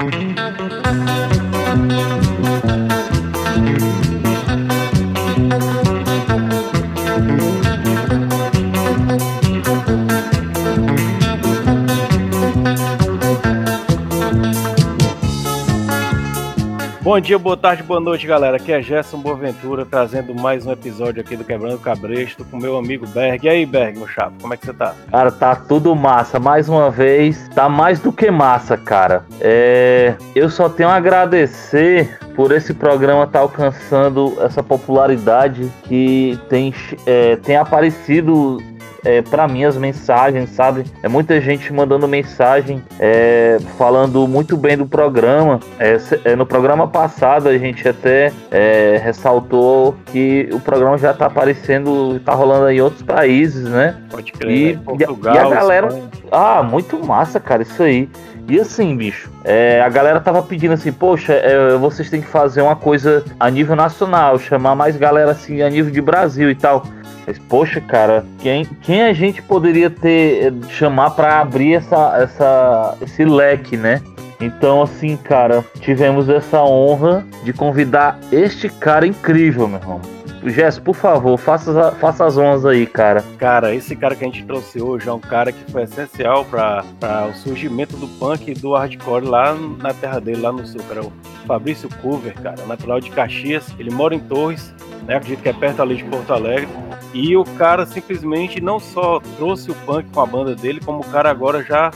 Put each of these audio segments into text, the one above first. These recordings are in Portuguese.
Thank you. Bom dia, boa tarde, boa noite, galera. Aqui é Gerson Boaventura trazendo mais um episódio aqui do Quebrando Cabresto com meu amigo Berg. E aí, Berg, meu chapa, como é que você tá? Cara, tá tudo massa. Mais uma vez, tá mais do que massa, cara. É... Eu só tenho a agradecer por esse programa estar tá alcançando essa popularidade que tem, é, tem aparecido é, para mim as mensagens, sabe? É muita gente mandando mensagem é, falando muito bem do programa. É, é no programa passado a gente até é, ressaltou que o programa já tá aparecendo, tá rolando em outros países, né? Pode crer, e, né? Portugal, e a galera. Espanha. Ah, muito massa, cara, isso aí. E assim, bicho, é, a galera tava pedindo assim, poxa, é, vocês têm que fazer uma coisa a nível nacional, chamar mais galera assim a nível de Brasil e tal. Mas, poxa, cara, quem, quem a gente poderia ter chamar para abrir essa, essa, esse leque, né? Então, assim, cara, tivemos essa honra de convidar este cara incrível, meu irmão. Jess, por favor, faça, faça as honras aí, cara. Cara, esse cara que a gente trouxe hoje é um cara que foi essencial para o surgimento do punk e do hardcore lá na terra dele, lá no sul, cara. O Fabrício Cover, cara, natural de Caxias. Ele mora em Torres, né? Acredito que é perto ali de Porto Alegre. E o cara simplesmente não só trouxe o punk com a banda dele, como o cara agora já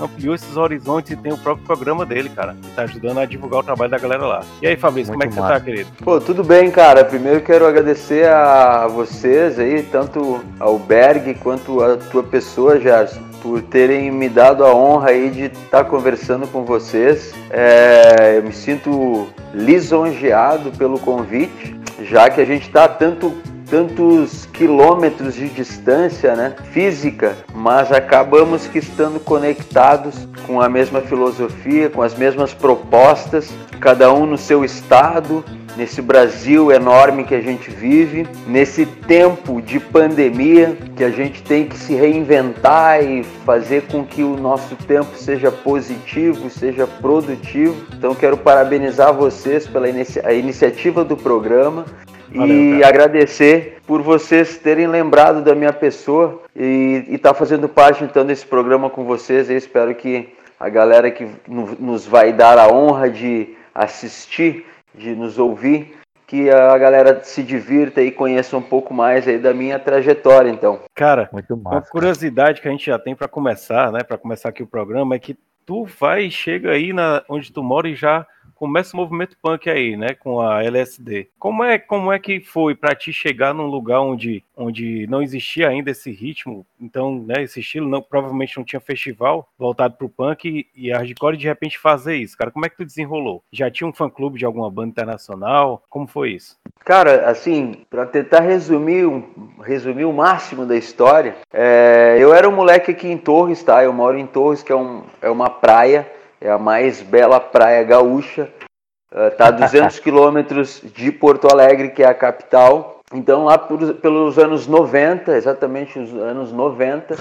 ampliou esses horizontes e tem o próprio programa dele, cara, que tá ajudando a divulgar o trabalho da galera lá. E aí, Fabrício, Muito como é que massa. você tá, querido? Pô, tudo bem, cara. Primeiro quero agradecer a vocês aí, tanto ao Berg quanto a tua pessoa, Gerson, por terem me dado a honra aí de estar tá conversando com vocês. É, eu me sinto lisonjeado pelo convite, já que a gente está tanto tantos quilômetros de distância né, física, mas acabamos que estando conectados com a mesma filosofia, com as mesmas propostas, cada um no seu estado, nesse Brasil enorme que a gente vive, nesse tempo de pandemia que a gente tem que se reinventar e fazer com que o nosso tempo seja positivo, seja produtivo. Então quero parabenizar vocês pela inicia iniciativa do programa Valeu, e agradecer por vocês terem lembrado da minha pessoa e estar tá fazendo parte então desse programa com vocês. Eu espero que a galera que nos vai dar a honra de assistir, de nos ouvir, que a galera se divirta e conheça um pouco mais aí da minha trajetória, então. Cara, Muito massa, uma curiosidade que a gente já tem para começar, né, para começar aqui o programa é que tu vai chega aí na onde tu mora e já começa o movimento punk aí, né, com a LSD. Como é, como é que foi para ti chegar num lugar onde, onde não existia ainda esse ritmo, então, né, esse estilo, não, provavelmente não tinha festival voltado pro punk e, e hardcore de repente fazer isso, cara? Como é que tu desenrolou? Já tinha um fã-clube de alguma banda internacional? Como foi isso? Cara, assim, para tentar resumir, um, resumir o máximo da história, é, eu era um moleque aqui em Torres, tá? Eu moro em Torres, que é, um, é uma praia é a mais bela praia gaúcha. Está a 200 quilômetros de Porto Alegre, que é a capital. Então, lá por, pelos anos 90, exatamente os anos 90,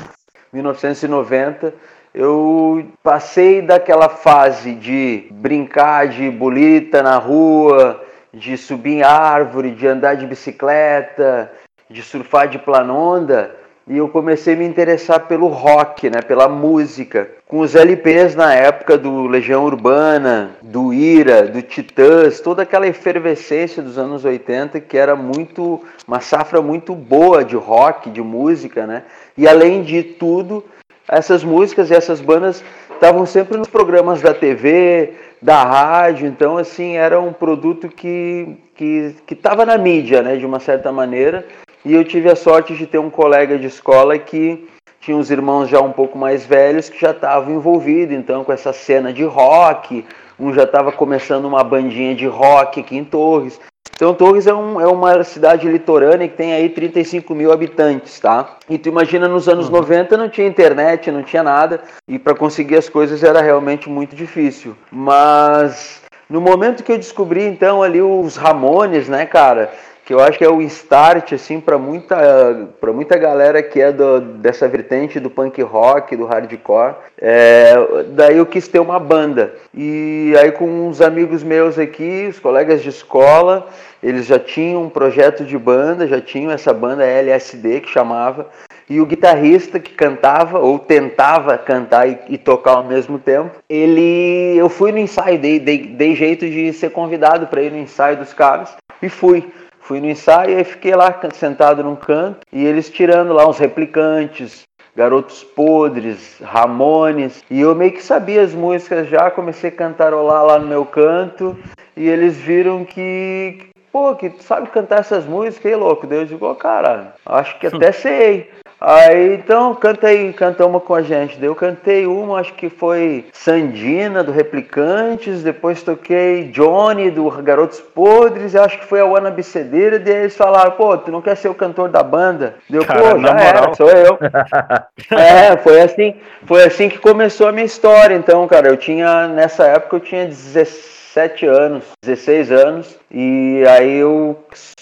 1990, eu passei daquela fase de brincar de bolita na rua, de subir em árvore, de andar de bicicleta, de surfar de planonda, e eu comecei a me interessar pelo rock, né, pela música, com os LPs na época do Legião Urbana, do Ira, do Titãs, toda aquela efervescência dos anos 80 que era muito uma safra muito boa de rock, de música, né? E além de tudo, essas músicas e essas bandas estavam sempre nos programas da TV, da rádio, então assim era um produto que que estava na mídia, né, de uma certa maneira e eu tive a sorte de ter um colega de escola que tinha uns irmãos já um pouco mais velhos que já estavam envolvidos então com essa cena de rock. Um já estava começando uma bandinha de rock aqui em Torres. Então Torres é, um, é, uma cidade litorânea que tem aí 35 mil habitantes, tá? E tu imagina nos anos uhum. 90 não tinha internet, não tinha nada, e para conseguir as coisas era realmente muito difícil. Mas no momento que eu descobri então ali os Ramones, né, cara? Que eu acho que é o start assim para muita para muita galera que é do, dessa vertente do punk rock, do hardcore. É, daí eu quis ter uma banda e aí com uns amigos meus aqui, os colegas de escola, eles já tinham um projeto de banda, já tinham essa banda LSD que chamava e o guitarrista que cantava ou tentava cantar e, e, tocar ao mesmo tempo, ele, eu fui no ensaio, dei, dei, dei jeito de ser convidado para ir no ensaio dos caras e fui. Fui no ensaio e fiquei lá sentado num canto e eles tirando lá uns replicantes, Garotos Podres, Ramones, e eu meio que sabia as músicas já, comecei a cantarolar lá no meu canto, e eles viram que, pô, que tu sabe cantar essas músicas aí, louco? Deus digo, oh, cara, acho que até sei. Aí então canta aí, canta uma com a gente. Eu cantei uma, acho que foi Sandina do Replicantes, depois toquei Johnny do Garotos Podres, acho que foi a Ana Bicedeira, daí eles falaram, pô, tu não quer ser o cantor da banda? Deu, Cara, pô, já era, sou eu. é, foi assim, foi assim que começou a minha história. Então, cara, eu tinha, nessa época eu tinha 17 anos, 16 anos, e aí eu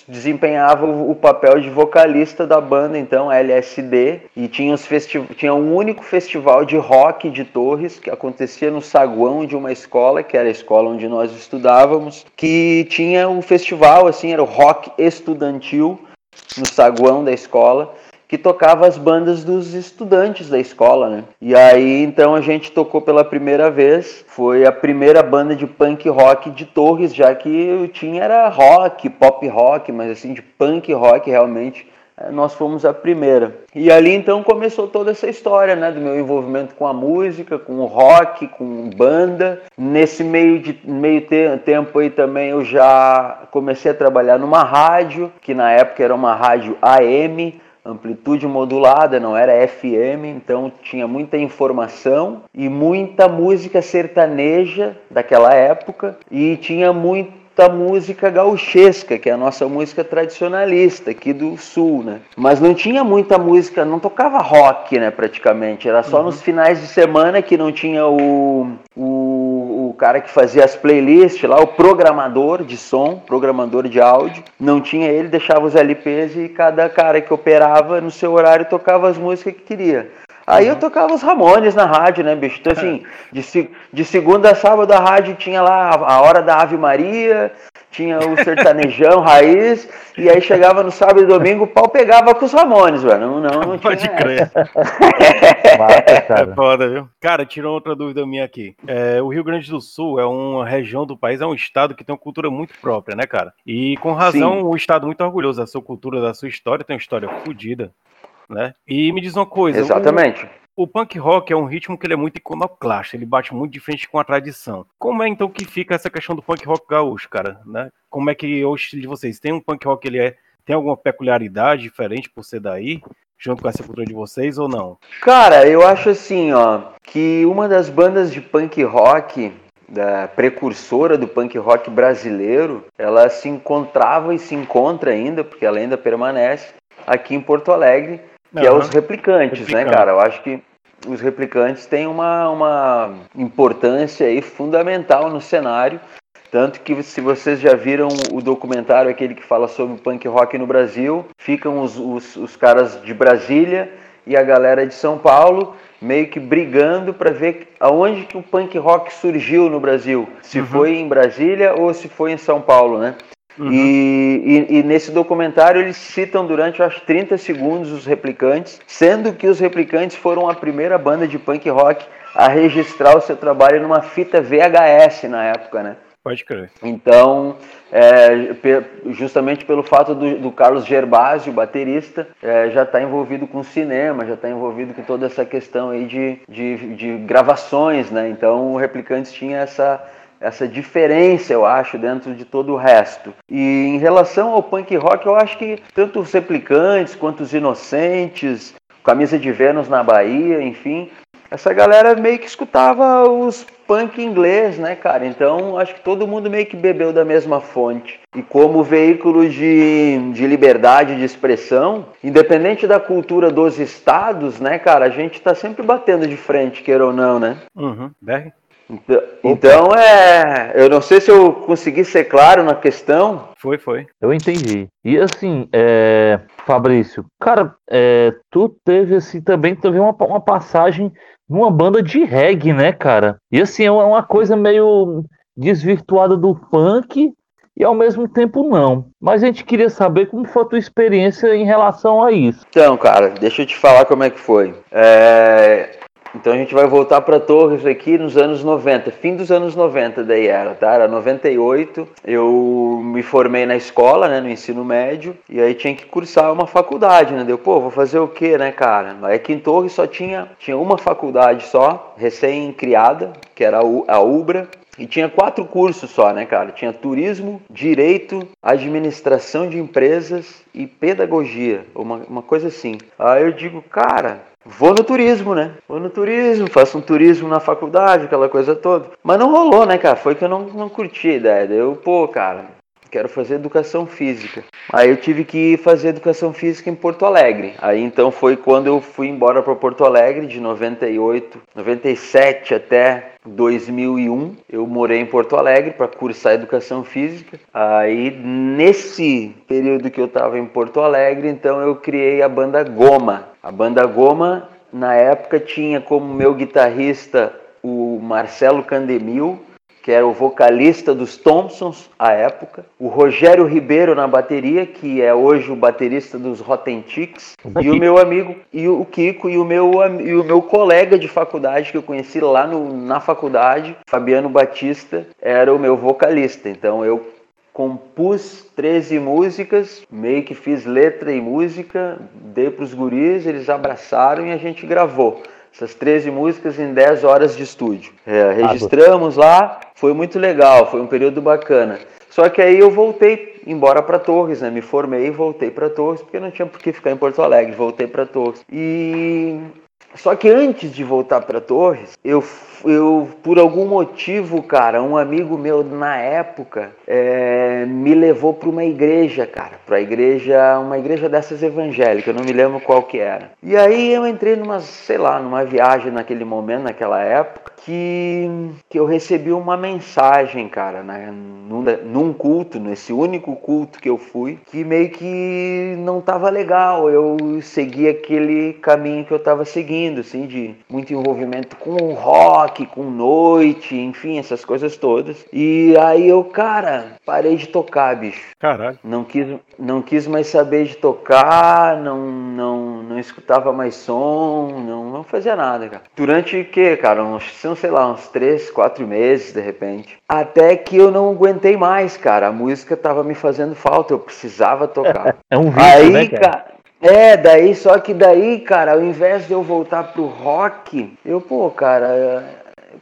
desempenhava o papel de vocalista da banda, então, LSD, e tinha, os tinha um único festival de rock de Torres que acontecia no saguão de uma escola, que era a escola onde nós estudávamos, que tinha um festival, assim, era o rock estudantil no saguão da escola que tocava as bandas dos estudantes da escola, né? E aí então a gente tocou pela primeira vez, foi a primeira banda de punk rock de Torres, já que eu tinha era rock, pop rock, mas assim de punk rock realmente é, nós fomos a primeira. E ali então começou toda essa história, né, do meu envolvimento com a música, com o rock, com banda. Nesse meio de meio te tempo aí também eu já comecei a trabalhar numa rádio, que na época era uma rádio AM, amplitude modulada, não era FM, então tinha muita informação e muita música sertaneja daquela época e tinha muita música gauchesca, que é a nossa música tradicionalista aqui do sul, né? Mas não tinha muita música, não tocava rock, né, praticamente. Era só uhum. nos finais de semana que não tinha o, o cara que fazia as playlists lá, o programador de som, programador de áudio. Não tinha ele, deixava os LPs e cada cara que operava no seu horário tocava as músicas que queria. Aí uhum. eu tocava os Ramones na rádio, né, bicho? Então, assim, de, de segunda a sábado a rádio tinha lá a hora da Ave Maria, tinha o sertanejão raiz, e aí chegava no sábado e domingo, o pau pegava com os Ramones, velho. Não, não, não Pode tinha crer. é foda, viu? Cara, tirou outra dúvida minha aqui. É, o Rio Grande do Sul é uma região do país, é um estado que tem uma cultura muito própria, né, cara? E com razão, Sim. um estado muito orgulhoso da sua cultura, da sua história, tem uma história fodida, né? E me diz uma coisa. Exatamente. O punk rock é um ritmo que ele é muito iconoclasta, ele bate muito de frente com a tradição. Como é então que fica essa questão do punk rock gaúcho, cara? Né? Como é que é o estilo de vocês? Tem um punk rock ele é tem alguma peculiaridade diferente por ser daí? junto com essa cultura de vocês ou não? Cara, eu acho assim, ó, que uma das bandas de punk rock da precursora do punk rock brasileiro, ela se encontrava e se encontra ainda, porque ela ainda permanece aqui em Porto Alegre, que uhum. é os replicantes, Replicante. né, cara? Eu acho que os replicantes têm uma, uma importância aí fundamental no cenário. Tanto que se vocês já viram o documentário, aquele que fala sobre punk rock no Brasil, ficam os, os, os caras de Brasília e a galera de São Paulo meio que brigando para ver aonde que o punk rock surgiu no Brasil. Se uhum. foi em Brasília ou se foi em São Paulo, né? Uhum. E, e, e, nesse documentário eles citam durante acho 30 segundos os replicantes, sendo que os replicantes foram a primeira banda de punk rock a registrar o seu trabalho numa fita VHS na época, né? Pode crer. Então, é, justamente pelo fato do, do Carlos Gerbásio, baterista, é, já está envolvido com cinema, já está envolvido com toda essa questão aí de, de, de gravações, né? Então o Replicantes tinha essa, essa diferença, eu acho, dentro de todo o resto. E em relação ao punk rock, eu acho que tanto os replicantes quanto os inocentes, Camisa de Vênus na Bahia, enfim, essa galera meio que escutava os punk inglês, né, cara? Então acho que todo mundo meio que bebeu da mesma fonte. E como veículo de, de liberdade de expressão, independente da cultura dos estados, né, cara, a gente tá sempre batendo de frente, queira ou não, né? Uhum. BR? Então, então, é. Eu não sei se eu consegui ser claro na questão. Foi, foi. Eu entendi. E assim, é, Fabrício, cara, é, tu teve assim também teve uma, uma passagem numa banda de reggae, né, cara? E assim, é uma coisa meio desvirtuada do funk e ao mesmo tempo não. Mas a gente queria saber como foi a tua experiência em relação a isso. Então, cara, deixa eu te falar como é que foi. É... Então a gente vai voltar para Torres aqui nos anos 90, fim dos anos 90 daí era, tá? Era 98, eu me formei na escola, né, no ensino médio, e aí tinha que cursar uma faculdade, né? Deu, pô, vou fazer o quê, né, cara? Aí aqui em Torres só tinha, tinha uma faculdade só, recém-criada, que era a UBRA, e tinha quatro cursos só, né, cara? Tinha turismo, direito, administração de empresas e pedagogia, uma, uma coisa assim. Aí eu digo, cara, vou no turismo, né? Vou no turismo, faço um turismo na faculdade, aquela coisa toda. Mas não rolou, né, cara? Foi que eu não, não curti a ideia. Eu, pô, cara, quero fazer educação física. Aí eu tive que fazer educação física em Porto Alegre. Aí então foi quando eu fui embora para Porto Alegre de 98, 97 até 2001. Eu morei em Porto Alegre para cursar educação física. Aí nesse período que eu estava em Porto Alegre, então eu criei a banda Goma. A banda Goma na época tinha como meu guitarrista o Marcelo Candemil, que era o vocalista dos Thompsons à época, o Rogério Ribeiro na bateria, que é hoje o baterista dos Rotten Chicks, e o meu amigo, e o Kiko, e o meu, e o meu colega de faculdade que eu conheci lá no, na faculdade, Fabiano Batista, era o meu vocalista. Então eu compus 13 músicas, meio que fiz letra e música, dei para os guris, eles abraçaram e a gente gravou essas 13 músicas em 10 horas de estúdio. É, registramos lá, foi muito legal, foi um período bacana. Só que aí eu voltei embora para Torres, né? Me formei e voltei para Torres, porque não tinha por que ficar em Porto Alegre, voltei para Torres. E só que antes de voltar para Torres, eu, eu, por algum motivo, cara, um amigo meu na época é, me levou para uma igreja, cara, para igreja, uma igreja dessas evangélicas, não me lembro qual que era. E aí eu entrei numa, sei lá, numa viagem naquele momento, naquela época, que, que eu recebi uma mensagem, cara, né, num, num culto, nesse único culto que eu fui, que meio que não tava legal. Eu segui aquele caminho que eu tava seguindo, assim, de muito envolvimento com rock, com noite, enfim, essas coisas todas. E aí eu, cara, parei de tocar, bicho. Caralho. Não quis, não quis mais saber de tocar, não, não, não escutava mais som, não, não fazia nada, cara. Durante que, cara, uns sei lá, uns três, quatro meses de repente. Até que eu não aguentei mais, cara. A música tava me fazendo falta, eu precisava tocar. É um vídeo, Aí, né, cara? cara? É, daí, só que daí, cara, ao invés de eu voltar pro rock, eu, pô, cara,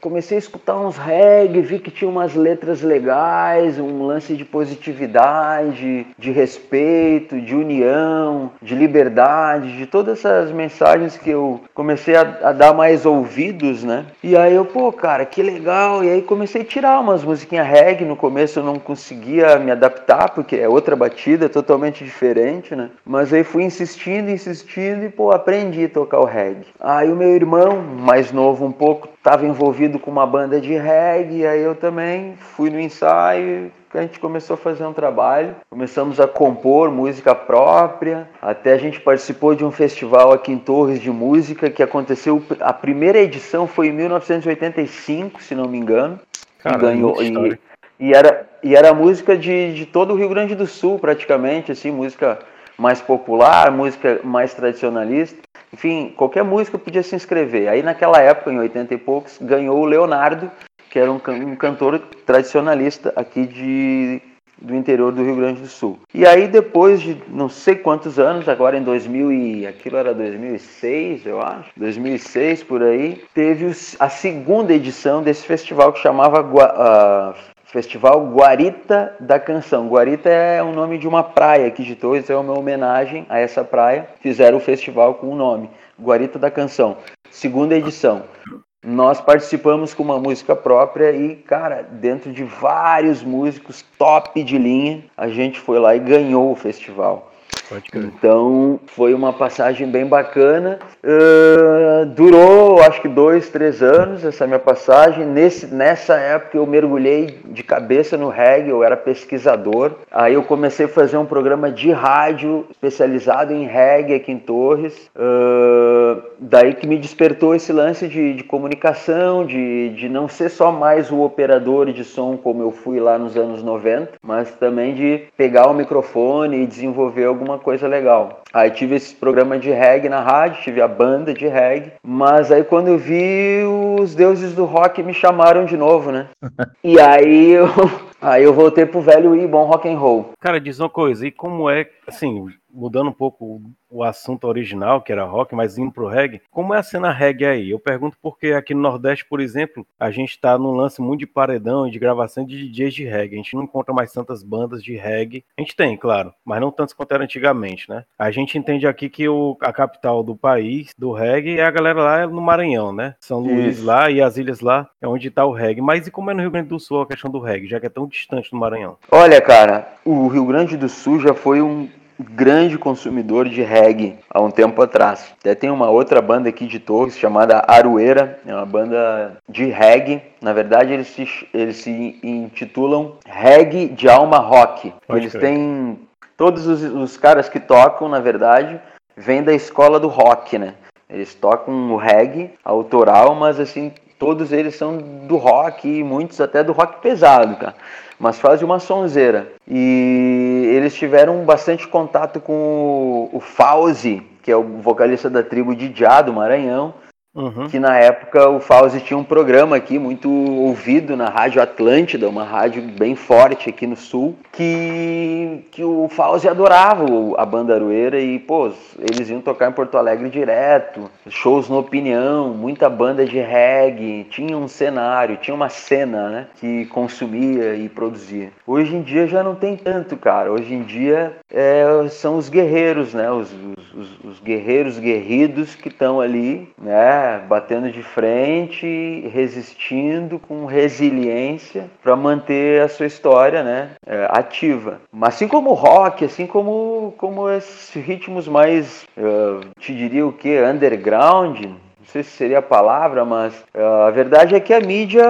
comecei a escutar uns reggae, vi que tinha umas letras legais, um lance de positividade, de respeito, de união, de liberdade, de todas essas mensagens que eu comecei a, a, dar mais ouvidos, né? E aí eu, pô, cara, que legal. E aí comecei a tirar umas musiquinhas reggae. No começo eu não conseguia me adaptar, porque é outra batida, totalmente diferente, né? Mas aí fui insistindo, insistindo e, pô, aprendi a tocar o reggae. Aí o meu irmão, mais novo um pouco, estava envolvido com uma banda de reggae, e aí eu também fui no ensaio, a gente começou a fazer um trabalho, começamos a compor música própria, até a gente participou de um festival aqui em Torres de música que aconteceu, a primeira edição foi em 1985, se não me engano, Caramba, e ganhou e, e, era e era música de, de todo o Rio Grande do Sul praticamente, assim, música mais popular, música mais tradicionalista. Enfim, qualquer música podia se inscrever. Aí naquela época, em 80 e poucos, ganhou o Leonardo, que era um, um cantor tradicionalista aqui de, do interior do Rio Grande do Sul. E aí depois de não sei quantos anos, agora em 2000 e aquilo era 2006, eu acho, 2006 por aí, teve a segunda edição desse festival que chamava uh, Festival Guarita da Canção. Guarita é o nome de uma praia aqui de Torres, é uma homenagem a essa praia. Fizeram o festival com o nome Guarita da Canção. Segunda edição. Nós participamos com uma música própria e, cara, dentro de vários músicos top de linha, a gente foi lá e ganhou o festival. Então foi uma passagem bem bacana. Uh, durou acho que dois, três anos essa minha passagem. Nesse, nessa época eu mergulhei de cabeça no reggae, eu era pesquisador. Aí eu comecei a fazer um programa de rádio especializado em reggae aqui em Torres. Uh, daí que me despertou esse lance de, de comunicação, de, de não ser só mais o operador de som como eu fui lá nos anos 90, mas também de pegar o microfone e desenvolver alguma coisa legal. Aí tive esse programa de reggae na rádio, tive a banda de reggae, mas aí quando eu vi os deuses do rock me chamaram de novo, né? e aí eu, aí eu voltei pro velho e bom rock and roll. Cara, diz uma coisa, e como é, assim, mudando um pouco o assunto original, que era rock, mas indo pro reggae, como é a cena reggae aí? Eu pergunto porque aqui no Nordeste, por exemplo, a gente tá num lance muito de paredão e de gravação de DJs de reggae. A gente não encontra mais tantas bandas de reggae. A gente tem, claro, mas não tantas quanto era antigamente, né? A gente entende aqui que o, a capital do país, do reggae, é a galera lá no Maranhão, né? São Luís Isso. lá e as ilhas lá é onde tá o reggae. Mas e como é no Rio Grande do Sul a questão do reggae, já que é tão distante do Maranhão? Olha, cara, o Rio Grande do Sul já foi um grande consumidor de reggae há um tempo atrás. Até tem uma outra banda aqui de Torres chamada Arueira, é uma banda de reggae. Na verdade, eles se, eles se intitulam Reggae de Alma Rock. Pode eles têm todos os, os caras que tocam, na verdade, vêm da escola do rock, né? Eles tocam o reggae autoral, mas assim, todos eles são do rock e muitos até do rock pesado, cara mas fazem uma sonzeira. E eles tiveram bastante contato com o, o Fauzi, que é o vocalista da tribo de Diá, do Maranhão, Uhum. Que na época o Fauzi tinha um programa aqui muito ouvido na Rádio Atlântida, uma rádio bem forte aqui no sul, que, que o Fauzi adorava a banda Aroeira e, pô, eles iam tocar em Porto Alegre direto, shows no Opinião, muita banda de reggae, tinha um cenário, tinha uma cena, né, que consumia e produzia. Hoje em dia já não tem tanto, cara. Hoje em dia é, são os guerreiros, né, os, os, os guerreiros guerridos que estão ali, né, batendo de frente, resistindo com resiliência para manter a sua história, né, é, ativa. Mas assim como o rock, assim como como esses ritmos mais, eu te diria o que, underground, não sei se seria a palavra, mas uh, a verdade é que a mídia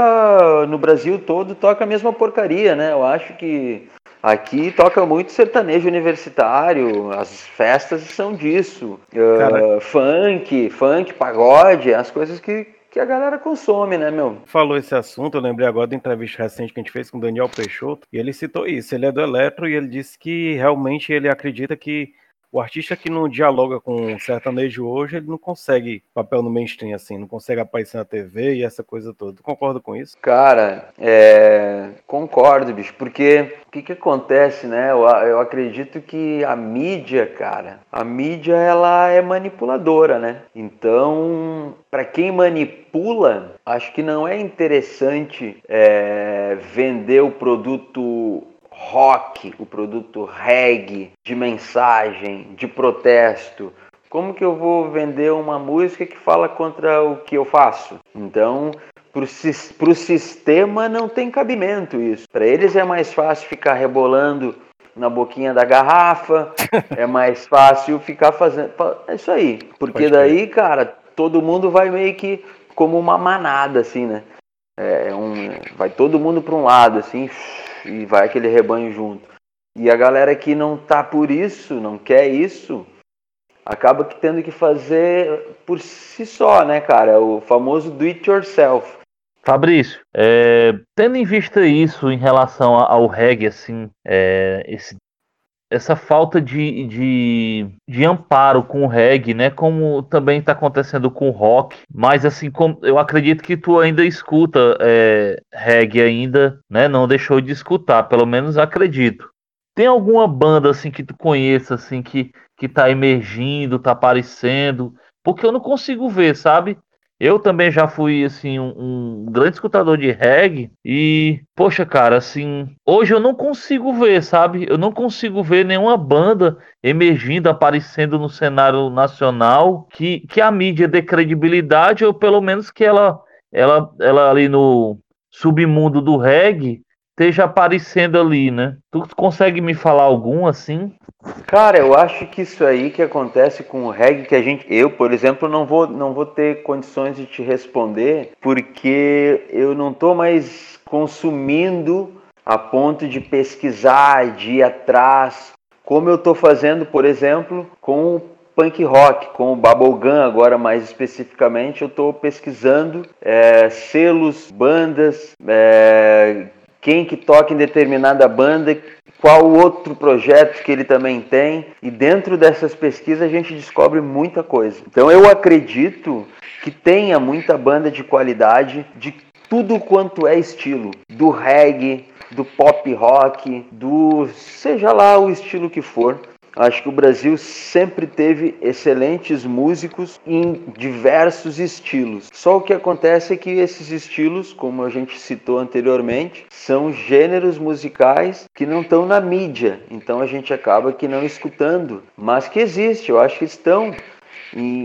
no Brasil todo toca a mesma porcaria, né? Eu acho que Aqui toca muito sertanejo universitário, as festas são disso. Uh, funk, funk, pagode, as coisas que, que a galera consome, né, meu? Falou esse assunto, eu lembrei agora da entrevista recente que a gente fez com o Daniel Peixoto, e ele citou isso. Ele é do Eletro e ele disse que realmente ele acredita que o artista que não dialoga com o sertanejo hoje, ele não consegue papel no mainstream, assim, não consegue aparecer na TV e essa coisa toda. Tu concorda com isso? Cara, é... concordo, bicho, porque o que que acontece, né? Eu, eu acredito que a mídia, cara, a mídia, ela é manipuladora, né? Então, para quem manipula, acho que não é interessante é, vender o produto rock, o produto reggae, de mensagem, de protesto. Como que eu vou vender uma música que fala contra o que eu faço? Então, para o sistema não tem cabimento isso. Para eles é mais fácil ficar rebolando na boquinha da garrafa, é mais fácil ficar fazendo. É isso aí. Porque daí, cara, todo mundo vai meio que como uma manada, assim, né? É um, vai todo mundo para um lado, assim, e vai aquele rebanho junto. E a galera que não tá por isso, não quer isso, acaba que tendo que fazer por si só, né, cara? É o famoso do it yourself. Fabrício, é, tendo em vista isso em relação ao reggae, assim, é, esse essa falta de, de, de, amparo com o reggae, né? Como também está acontecendo com o rock. Mas assim, com, eu acredito que tu ainda escuta é, reggae ainda, né? Não deixou de escutar, pelo menos acredito. Tem alguma banda assim que tu conheça assim que que tá emergindo, tá aparecendo? Porque eu não consigo ver, sabe? Eu também já fui, assim, um, um, grande escutador de reggae e, poxa, cara, assim, hoje eu não consigo ver, sabe? Eu não consigo ver nenhuma banda emergindo, aparecendo no cenário nacional que, que a mídia dê credibilidade ou pelo menos que ela, ela, ela ali no submundo do reggae esteja aparecendo ali, né? Tu consegue me falar algum assim? Cara, eu acho que isso aí que acontece com o reggae que a gente, eu, por exemplo, não vou não vou ter condições de te responder, porque eu não tô mais consumindo a ponto de pesquisar, de ir atrás, como eu estou fazendo, por exemplo, com o punk rock, com o bubblegum agora mais especificamente, eu estou pesquisando é, selos, bandas, é, quem que toca em determinada banda, qual outro projeto que ele também tem, e dentro dessas pesquisas a gente descobre muita coisa. Então eu acredito que tenha muita banda de qualidade de tudo quanto é estilo, do reggae, do pop rock, do seja lá o estilo que for. Acho que o Brasil sempre teve excelentes músicos em diversos estilos. Só o que acontece é que esses estilos, como a gente citou anteriormente, são gêneros musicais que não estão na mídia. Então a gente acaba que não escutando, mas que existe. Eu acho que estão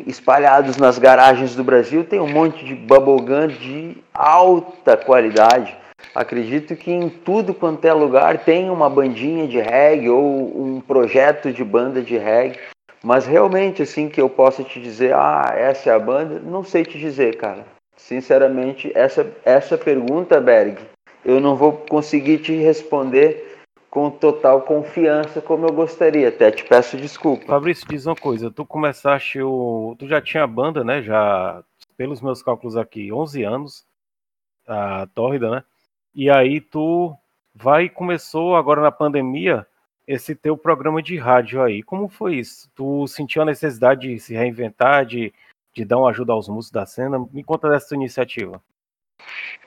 espalhados nas garagens do Brasil. Tem um monte de bubblegum de alta qualidade. Acredito que em tudo quanto é lugar tem uma bandinha de reggae ou um projeto de banda de reggae. Mas realmente, assim, que eu possa te dizer, ah, essa é a banda, não sei te dizer, cara. Sinceramente, essa, essa pergunta, Berg, eu não vou conseguir te responder com total confiança como eu gostaria. Até te peço desculpa. Fabrício, diz uma coisa. Tu começaste o... Tu já tinha banda, né? Já, pelos meus cálculos aqui, 11 anos. A Tórrida, né? E aí tu vai começou agora na pandemia esse teu programa de rádio aí. Como foi isso? Tu sentiu a necessidade de se reinventar, de, de dar uma ajuda aos músicos da cena? Me conta dessa iniciativa.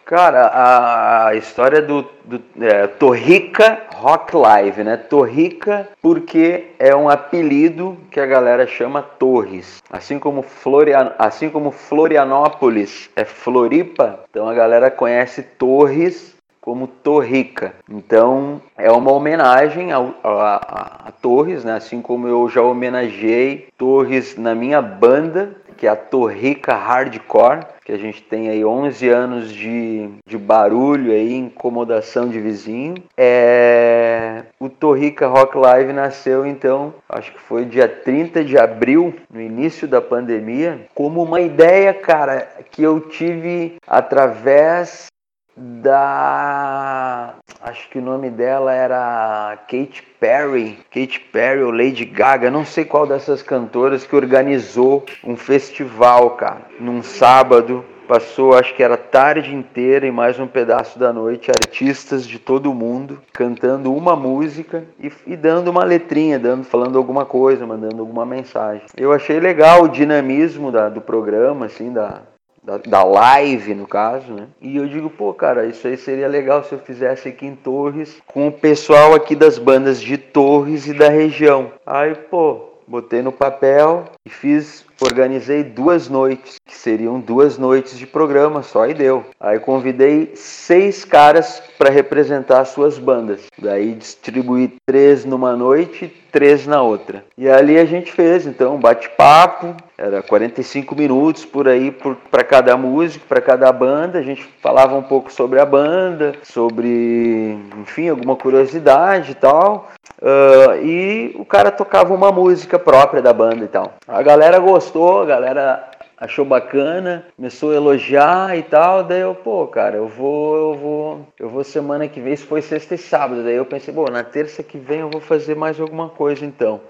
Cara, a, a história do, do é, Torrica Rock Live, né? Torrica porque é um apelido que a galera chama Torres. Assim como, Florian, assim como Florianópolis é Floripa, então a galera conhece Torres como Torrica. Então é uma homenagem a, a, a, Torres, né? assim como eu já homenageei Torres na minha banda, que é a Torrica Hardcore, que a gente tem aí 11 anos de, de barulho aí, incomodação de vizinho. É... O Torrica Rock Live nasceu então, acho que foi dia 30 de abril, no início da pandemia, como uma ideia, cara, que eu tive através da. Acho que o nome dela era Kate Perry, Kate Perry ou Lady Gaga, não sei qual dessas cantoras que organizou um festival, cara, num sábado. Passou, acho que era tarde inteira e mais um pedaço da noite, artistas de todo mundo cantando uma música e, e dando uma letrinha, dando, falando alguma coisa, mandando alguma mensagem. Eu achei legal o dinamismo da, do programa, assim, da, da, da, live, no caso, né? E eu digo, pô, cara, isso aí seria legal se eu fizesse aqui em Torres com o pessoal aqui das bandas de Torres e da região. Aí, pô, botei no papel e fiz, organizei duas noites, que seriam duas noites de programa só e deu. Aí convidei seis caras para representar suas bandas. Daí distribuí três numa noite, três na outra. E ali a gente fez, então, um bate-papo, era 45 minutos por aí para cada músico, para cada banda. A gente falava um pouco sobre a banda, sobre, enfim, alguma curiosidade e tal. Uh, e o cara tocava uma música própria da banda e tal. A galera gostou, a galera achou bacana, começou a elogiar e tal. Daí eu, pô, cara, eu vou, eu vou, eu vou semana que vem, isso foi sexta e sábado. Daí eu pensei, bom, na terça que vem eu vou fazer mais alguma coisa então.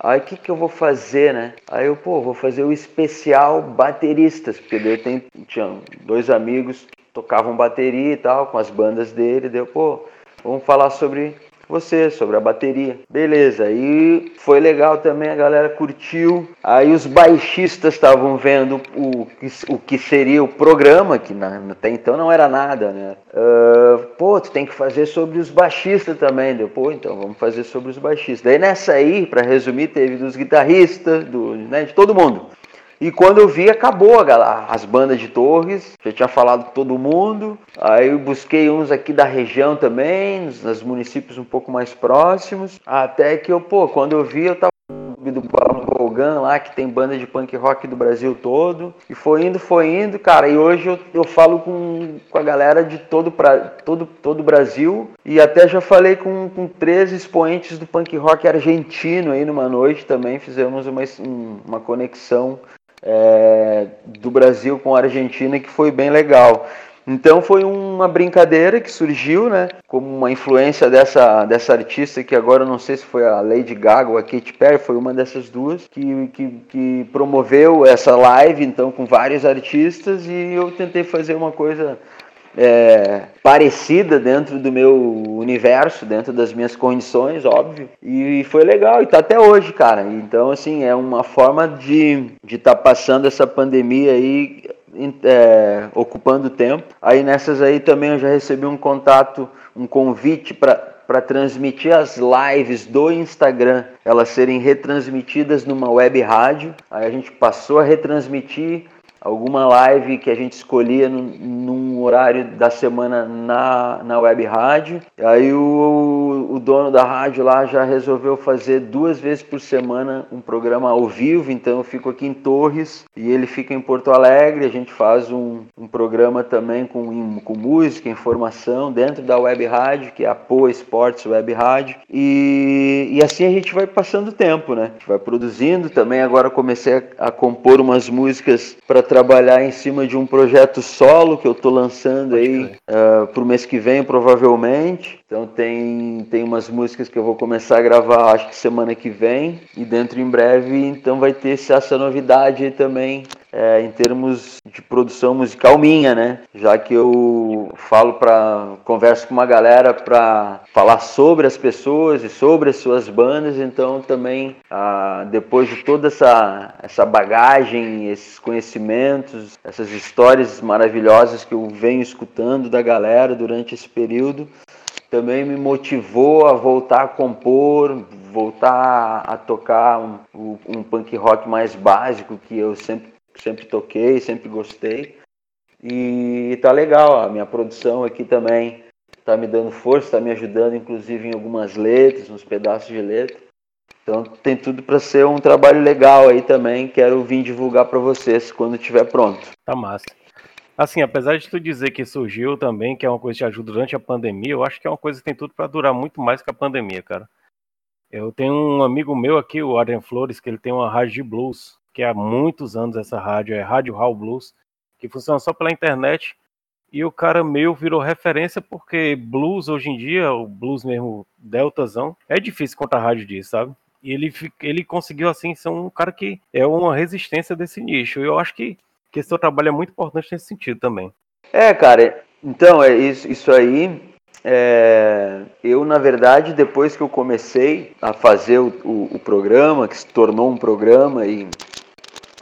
Aí o que, que eu vou fazer, né? Aí eu, pô, vou fazer o especial bateristas, porque daí tenho, tinha dois amigos que tocavam bateria e tal, com as bandas dele, deu, pô, vamos falar sobre você, sobre a bateria. Beleza, aí foi legal também, a galera curtiu. Aí os baixistas estavam vendo o, o que seria o programa, que na, até então não era nada, né? Uh, pô, tu tem que fazer sobre os baixistas também. Deu, pô, então vamos fazer sobre os baixistas. Daí nessa aí, para resumir, teve dos guitarristas, do, né, de todo mundo. E quando eu vi, acabou a, as bandas de Torres, já tinha falado todo mundo. Aí eu busquei uns aqui da região também, nos, municípios um pouco mais próximos. Até que eu, pô, quando eu vi, eu tava do Tobogã lá, que tem banda de punk rock do Brasil todo. E foi indo, foi indo, cara. E hoje eu, eu falo com, com a galera de todo, pra, todo, todo o Brasil. E até já falei com, com três expoentes do punk rock argentino aí numa noite também. Fizemos uma, uma conexão é, do Brasil com a Argentina que foi bem legal. Então foi uma brincadeira que surgiu, né? Como uma influência dessa, dessa artista que agora não sei se foi a Lady Gaga ou a Katy Perry, foi uma dessas duas que, que, que promoveu essa live, então com vários artistas e eu tentei fazer uma coisa é, parecida dentro do meu universo, dentro das minhas condições, óbvio. E foi legal, e tá até hoje, cara. Então, assim, é uma forma de estar de tá passando essa pandemia aí é, ocupando tempo. Aí nessas aí também eu já recebi um contato, um convite para transmitir as lives do Instagram, elas serem retransmitidas numa web rádio. Aí a gente passou a retransmitir alguma live que a gente escolhia num, horário da semana na, na web rádio. Aí o, o dono da rádio lá já resolveu fazer duas vezes por semana um programa ao vivo, então eu fico aqui em Torres e ele fica em Porto Alegre. A gente faz um, um programa também com, com música, informação dentro da web rádio, que é a Poa Esportes Web Rádio. E, e assim a gente vai passando o tempo, né? A gente vai produzindo também. Agora comecei a, a compor umas músicas para trabalhar em cima de um projeto solo que eu estou lançando aí uh, ah, para o mês que vem, provavelmente. Então tem, tem umas músicas que eu vou começar a gravar, acho que semana que vem, e dentro em breve, então vai ter essa novidade aí também é, em termos de produção musical minha, né? Já que eu falo para converso com uma galera para falar sobre as pessoas e sobre as suas bandas, então também ah, depois de toda essa essa bagagem, esses conhecimentos, essas histórias maravilhosas que eu venho escutando da galera durante esse período, também me motivou a voltar a compor, voltar a tocar um, um punk rock mais básico que eu sempre sempre toquei, sempre gostei. E tá legal, a minha produção aqui também tá me dando força, tá me ajudando inclusive em algumas letras, uns pedaços de letra. Então tem tudo para ser um trabalho legal aí também. Quero vir divulgar para vocês quando estiver pronto. Tá massa. Assim, apesar de tu dizer que surgiu também, que é uma coisa que ajuda durante a pandemia, eu acho que é uma coisa que tem tudo para durar muito mais que a pandemia, cara. Eu tenho um amigo meu aqui, o Adrian Flores, que ele tem uma rádio de blues que há muitos anos essa rádio é Rádio Hall Blues, que funciona só pela internet. E o cara meio virou referência porque blues hoje em dia, o blues mesmo deltazão, é difícil contra a rádio disso, sabe? E ele, ele conseguiu, assim, ser um cara que é uma resistência desse nicho. Eu acho que, que seu trabalho é muito importante nesse sentido também. É, cara, então, é isso, isso aí. É, eu, na verdade, depois que eu comecei a fazer o, o, o programa, que se tornou um programa e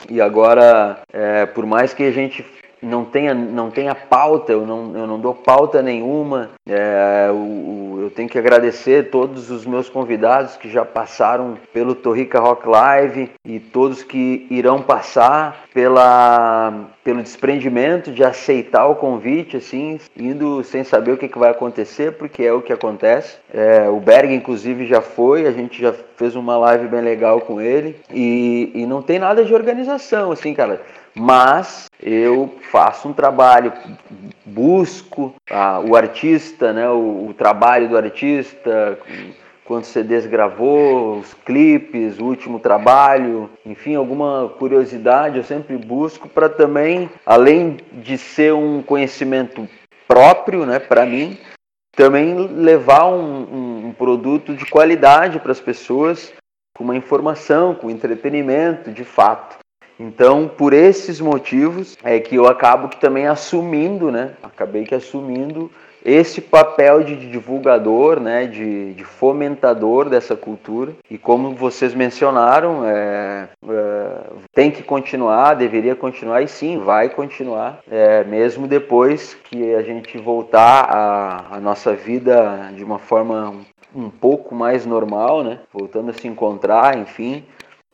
e agora, é, por mais que a gente não tenha, não tenha pauta, eu não, eu não dou pauta nenhuma. É, eu, tenho que agradecer todos os meus convidados que já passaram pelo Torrica Rock Live e todos que irão passar pela, pelo desprendimento de aceitar o convite, assim, indo sem saber o que, que vai acontecer, porque é o que acontece. É, o Berg, inclusive, já foi, a gente já fez uma live bem legal com ele e, e não tem nada de organização, assim, cara mas eu faço um trabalho, busco ah, o artista, né, o, o, trabalho do artista, quantos CDs gravou, os clipes, o último trabalho, enfim, alguma curiosidade eu sempre busco para também, além de ser um conhecimento próprio, né, para mim, também levar um, um, um produto de qualidade para as pessoas, com uma informação, com entretenimento, de fato. Então, por esses motivos, é que eu acabo que também assumindo, né? Acabei que assumindo esse papel de divulgador, né, de, de fomentador dessa cultura. E como vocês mencionaram, é, é, tem que continuar, deveria continuar, e sim, vai continuar, é, mesmo depois que a gente voltar à, nossa vida de uma forma um pouco mais normal, né, voltando a se encontrar, enfim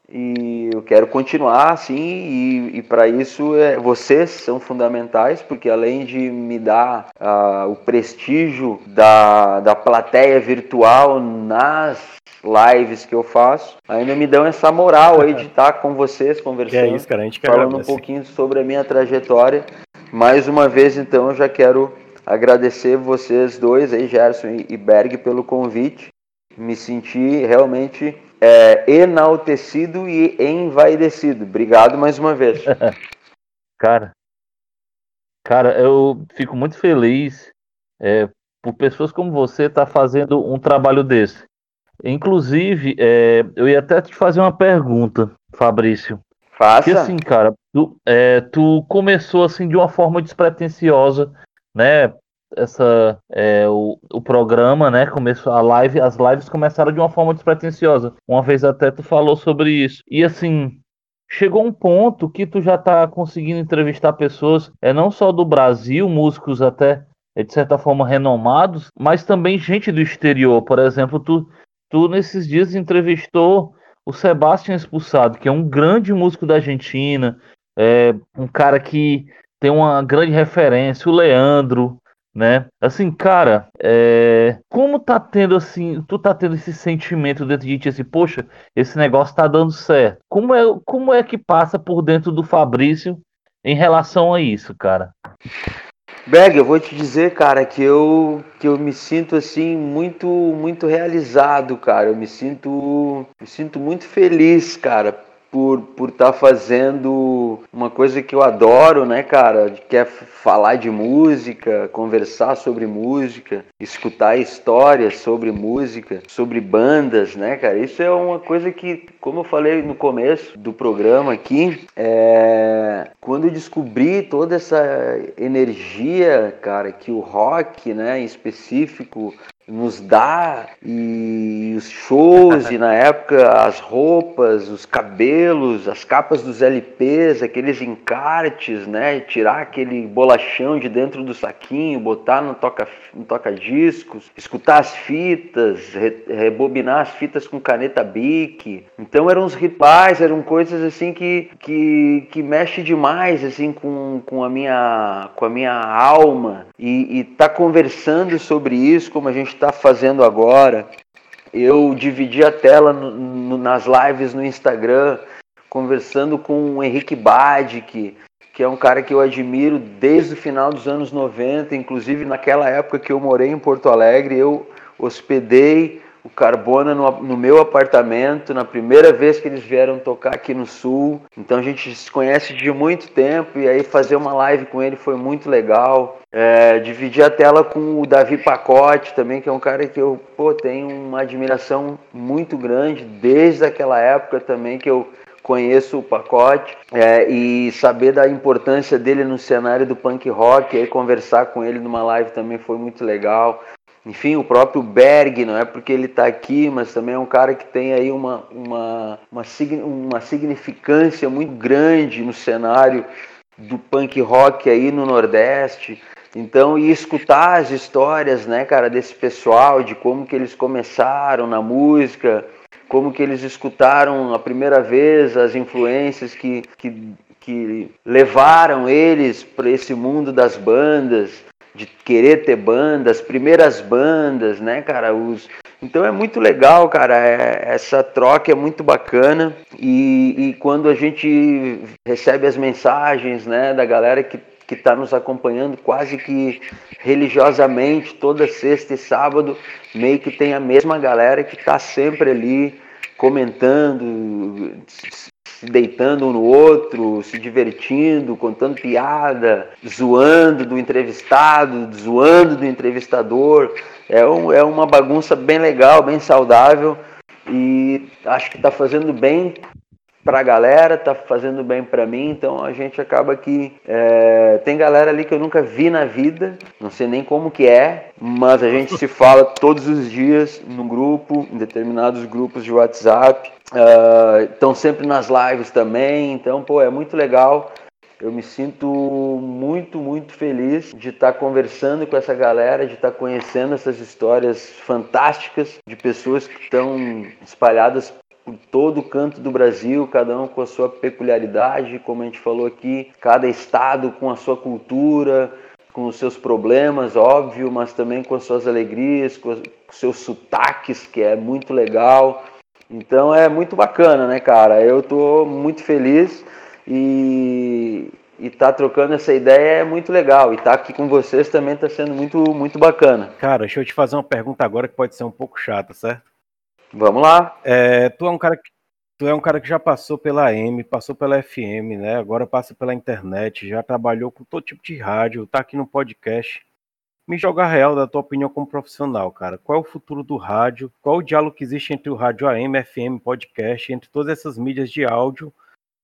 e eu quero continuar assim e, e para isso é, vocês são fundamentais porque além de me dar uh, o prestígio da, da plateia virtual nas lives que eu faço, ainda me dão essa moral aí de estar com vocês conversando, que é isso, cara, falando agradece. um pouquinho sobre a minha trajetória. Mais uma vez, então, eu já quero agradecer vocês dois aí, Gerson e Berg, pelo convite. Me senti realmente é, enaltecido e envaidecido. Obrigado mais uma vez. cara, cara, eu fico muito feliz é, por pessoas como você estar tá fazendo um trabalho desse. Inclusive, é, eu ia até te fazer uma pergunta, Fabrício. Faça. Que assim, cara, tu, é, tu começou assim de uma forma despretensiosa, né? Essa, é, o, o programa, né? Começou a live, as lives começaram de uma forma despretensiosa. Uma vez até tu falou sobre isso. E assim, chegou um ponto que tu já tá conseguindo entrevistar pessoas, é não só do Brasil, músicos até é, de certa forma renomados, mas também gente do exterior. Por exemplo, tu, tu nesses dias entrevistou o Sebastian Expulsado, que é um grande músico da Argentina, é um cara que tem uma grande referência, o Leandro, né? Assim, cara, é... como tá tendo assim, tu tá tendo esse sentimento dentro de ti, assim, poxa, esse negócio tá dando certo. Como é, como é que passa por dentro do Fabrício em relação a isso, cara? Berg, eu vou te dizer, cara, que eu que eu me sinto assim muito muito realizado, cara. Eu me sinto me sinto muito feliz, cara, por por estar tá fazendo uma coisa que eu adoro, né, cara? Que é falar de música, conversar sobre música, escutar histórias sobre música, sobre bandas, né, cara? Isso é uma coisa que, como eu falei no começo do programa aqui, é... quando eu descobri toda essa energia, cara, que o rock, né, em específico nos dá e os shows e na época as roupas, os cabelos, as capas dos LPs, aqueles encartes, né, tirar aquele bolachão de dentro do saquinho, botar no toca no toca discos, escutar as fitas, re, rebobinar as fitas com caneta Bic. Então eram uns rituais, eram coisas assim que que, que mexe demais assim com, com a minha com a minha alma e, e tá conversando sobre isso como a gente está fazendo agora. Eu dividi a tela no, no, nas lives no Instagram, conversando com o Henrique Bade, que, que é um cara que eu admiro desde o final dos anos 90, inclusive naquela época que eu morei em Porto Alegre, eu hospedei o Carbona no, no, meu apartamento, na primeira vez que eles vieram tocar aqui no Sul. Então a gente se conhece de muito tempo e aí fazer uma live com ele foi muito legal. É, dividir a tela com o Davi Pacote também, que é um cara que eu pô, tenho uma admiração muito grande desde aquela época também que eu conheço o pacote é, e saber da importância dele no cenário do punk rock, aí conversar com ele numa live também foi muito legal. Enfim, o próprio Berg, não é porque ele está aqui, mas também é um cara que tem aí uma, uma, uma, uma significância muito grande no cenário do punk rock aí no Nordeste. Então, e escutar as histórias, né, cara, desse pessoal, de como que eles começaram na música, como que eles escutaram a primeira vez as influências que, que, que levaram eles para esse mundo das bandas, de querer ter bandas, primeiras bandas, né, cara? Os... Então é muito legal, cara. É, essa troca é muito bacana. E, e, quando a gente recebe as mensagens, né, da galera que que está nos acompanhando quase que religiosamente toda sexta e sábado, meio que tem a mesma galera que está sempre ali comentando, se deitando um no outro, se divertindo, contando piada, zoando do entrevistado, zoando do entrevistador. É, um, é uma bagunça bem legal, bem saudável e acho que está fazendo bem para a galera, tá fazendo bem para mim, então a gente acaba que é, tem galera ali que eu nunca vi na vida, não sei nem como que é, mas a gente se fala todos os dias no grupo, em determinados grupos de WhatsApp, estão uh, sempre nas lives também, então pô é muito legal. Eu me sinto muito, muito feliz de estar tá conversando com essa galera, de estar tá conhecendo essas histórias fantásticas de pessoas que estão espalhadas por todo canto do Brasil, cada um com a sua peculiaridade, como a gente falou aqui, cada estado com a sua cultura, com os seus problemas, óbvio, mas também com as suas alegrias, com os seus sotaques, que é muito legal. Então é muito bacana, né, cara? Eu tô muito feliz e e tá trocando essa ideia é muito legal. E tá aqui com vocês também tá sendo muito, muito bacana. Cara, deixa eu te fazer uma pergunta agora que pode ser um pouco chata, certo? Vamos lá. É, tu é um cara que tu é um cara que já passou pela M, passou pela FM, né? Agora passa pela internet, já trabalhou com todo tipo de rádio, tá aqui no podcast. Me joga real da tua opinião como profissional, cara. Qual é o futuro do rádio? Qual o diálogo que existe entre o rádio AM, FM, podcast, entre todas essas mídias de áudio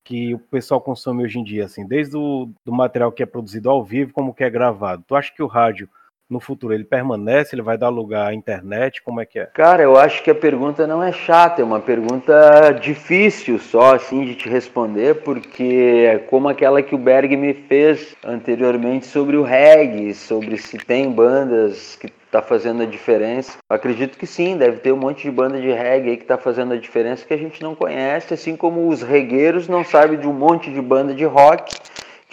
que o pessoal consome hoje em dia, assim, desde o do material que é produzido ao vivo como que é gravado. Tu acha que o rádio no futuro ele permanece, ele vai dar lugar à internet, como é que é? Cara, eu acho que a pergunta não é chata, é uma pergunta difícil só assim de te responder, porque é como aquela que o Berg me fez anteriormente sobre o reggae, sobre se tem bandas que tá fazendo a diferença. Acredito que sim, deve ter um monte de banda de reggae aí que tá fazendo a diferença que a gente não conhece, assim como os regueiros não sabem de um monte de banda de rock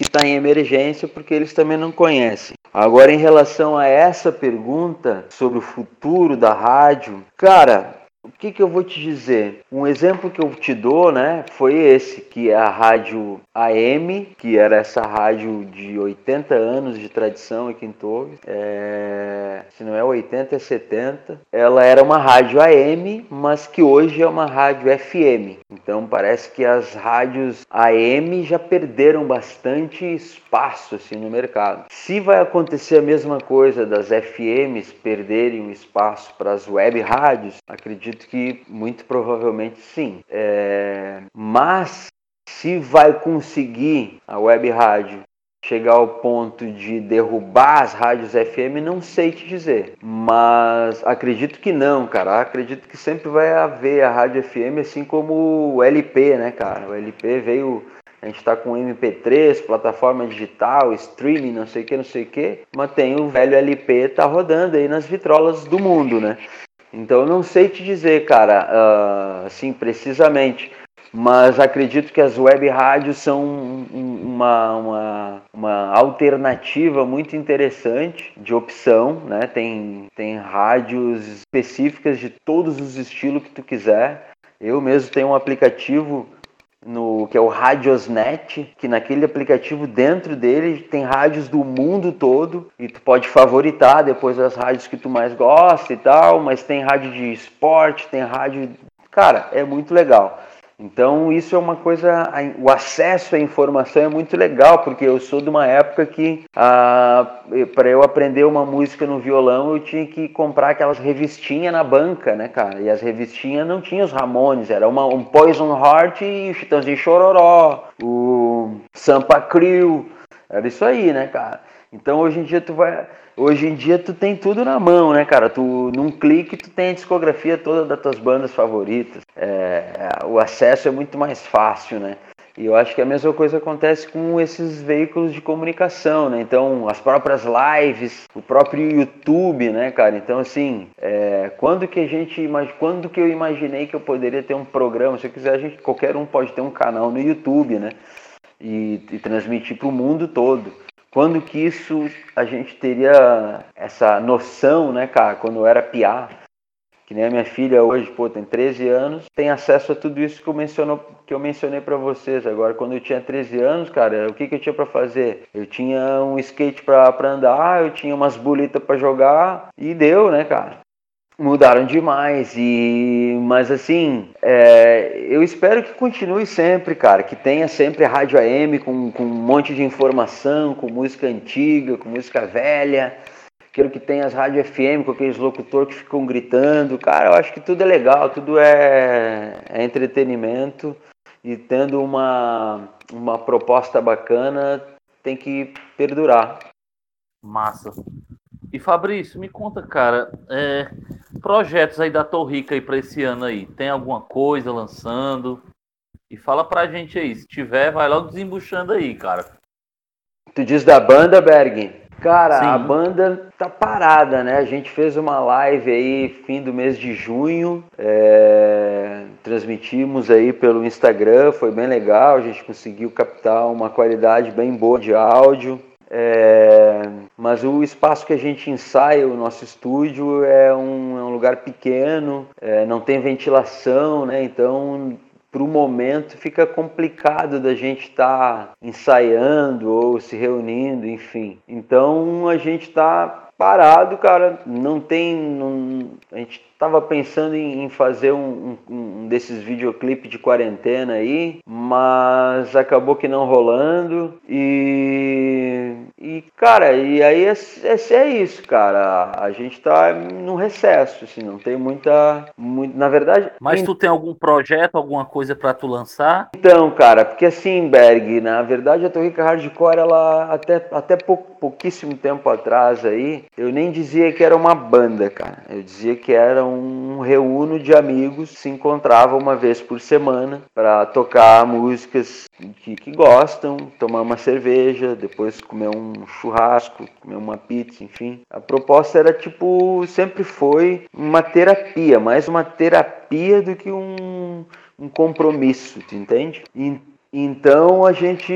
que está em emergência porque eles também não conhecem. Agora, em relação a essa pergunta sobre o futuro da rádio, cara, o que, que eu vou te dizer? Um exemplo que eu te dou, né, foi esse, que é a rádio AM, que era essa rádio de 80 anos de tradição aqui em Torres. É, se não é 80, é 70. Ela era uma rádio AM, mas que hoje é uma rádio FM. Então parece que as rádios AM já perderam bastante espaço assim no mercado. Se vai acontecer a mesma coisa das FMs perderem o espaço para as web rádios, acredito acredito que muito provavelmente sim. É, mas se vai conseguir a web rádio chegar ao ponto de derrubar as rádios FM, não sei te dizer. Mas acredito que não, cara. Acredito que sempre vai haver a rádio FM, assim como o LP, né, cara? O LP veio. A gente está com MP3, plataforma digital, streaming, não sei o que, não sei o que, mas tem o velho LP, tá rodando aí nas vitrolas do mundo, né? Então eu não sei te dizer, cara, uh, assim, precisamente, mas acredito que as web rádios são uma, uma, uma alternativa muito interessante de opção, né? Tem, tem rádios específicas de todos os estilos que tu quiser. Eu mesmo tenho um aplicativo no que é o Radiosnet, que naquele aplicativo dentro dele tem rádios do mundo todo e tu pode favoritar depois as rádios que tu mais gosta e tal, mas tem rádio de esporte, tem rádio, cara, é muito legal. Então isso é uma coisa, o acesso à informação é muito legal, porque eu sou de uma época que ah, para eu aprender uma música no violão eu tinha que comprar aquelas revistinhas na banca, né, cara? E as revistinhas não tinham os Ramones, era uma, um Poison Heart e o Chitãozinho Chororó, o Sampa Crew, era isso aí, né, cara? Então hoje em dia tu vai Hoje em dia tu tem tudo na mão, né, cara? Tu num clique tu tem a discografia toda das tuas bandas favoritas. É, o acesso é muito mais fácil, né? E eu acho que a mesma coisa acontece com esses veículos de comunicação, né? Então, as próprias lives, o próprio YouTube, né, cara? Então, assim, é, quando que a gente, quando que eu imaginei que eu poderia ter um programa? Se eu quiser, a gente, qualquer um pode ter um canal no YouTube, né? E, e transmitir para o mundo todo. Quando que isso a gente teria essa noção, né, cara? Quando eu era piá, que nem a minha filha hoje, pô, tem 13 anos, tem acesso a tudo isso que eu, menciono, que eu mencionei para vocês. Agora, quando eu tinha 13 anos, cara, o que, que eu tinha para fazer? Eu tinha um skate para andar, eu tinha umas bolitas para jogar e deu, né, cara? Mudaram demais e mas assim é, eu espero que continue sempre cara que tenha sempre rádio AM com, com um monte de informação com música antiga com música velha quero que tenha as rádios FM com aqueles locutores que ficam gritando. Cara eu acho que tudo é legal tudo é, é entretenimento e tendo uma uma proposta bacana tem que perdurar. Massa e Fabrício, me conta, cara, é, projetos aí da Torrica aí para esse ano aí, tem alguma coisa lançando? E fala pra gente aí, se tiver, vai logo desembuchando aí, cara. Tu diz da banda, Berg? Cara, Sim. a banda tá parada, né? A gente fez uma live aí fim do mês de junho, é... transmitimos aí pelo Instagram, foi bem legal, a gente conseguiu captar uma qualidade bem boa de áudio. É, mas o espaço que a gente ensaia, o nosso estúdio, é um, é um lugar pequeno, é, não tem ventilação, né? Então para o momento fica complicado da gente estar tá ensaiando ou se reunindo, enfim. Então a gente está parado, cara. Não tem. Não, a gente Tava pensando em, fazer um, um, um desses videoclipes de quarentena aí, mas acabou que não rolando. E, e cara, e aí é, é, é, isso, cara. A gente tá num recesso, assim, não tem muita. Muito, na verdade. Mas tu tem algum projeto, alguma coisa para tu lançar? Então, cara, porque assim, Berg, na verdade a Torrica Hardcore, ela até, até pou, pouquíssimo tempo atrás aí, eu nem dizia que era uma banda, cara. Eu dizia que era um reúno de amigos se encontrava uma vez por semana para tocar músicas que, que, gostam, tomar uma cerveja, depois comer um churrasco, comer uma pizza, enfim. A proposta era tipo, sempre foi uma terapia, mais uma terapia do que um, um compromisso, tu entende? E, então a gente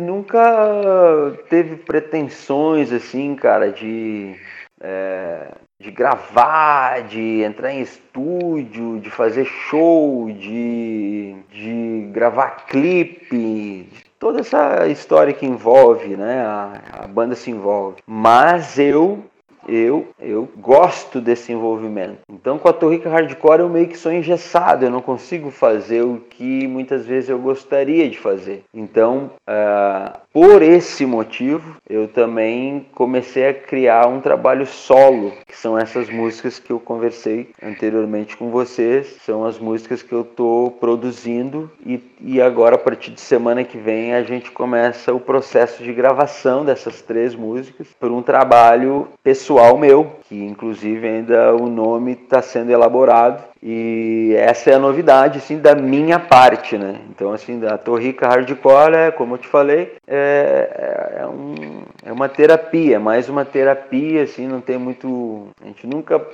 nunca teve pretensões assim, cara, de é, de gravar, de entrar em estúdio, de fazer show, de, de gravar clipe, toda essa história que envolve, né? A, a banda se envolve. Mas eu eu, eu gosto desse envolvimento. Então, com a Torrica Hardcore, eu meio que sou engessado, eu não consigo fazer o que muitas vezes eu gostaria de fazer. Então, uh, por esse motivo, eu também comecei a criar um trabalho solo, que são essas músicas que eu conversei anteriormente com vocês, são as músicas que eu estou produzindo e, e agora, a partir de semana que vem, a gente começa o processo de gravação dessas três músicas por um trabalho pessoal meu, que inclusive ainda o nome está sendo elaborado. E essa é a novidade, assim, da minha parte, né? Então, assim, da Torrica Hardcore, é, como eu te falei, é, é, um, é uma terapia, mais uma terapia, assim, não tem muito... A gente nunca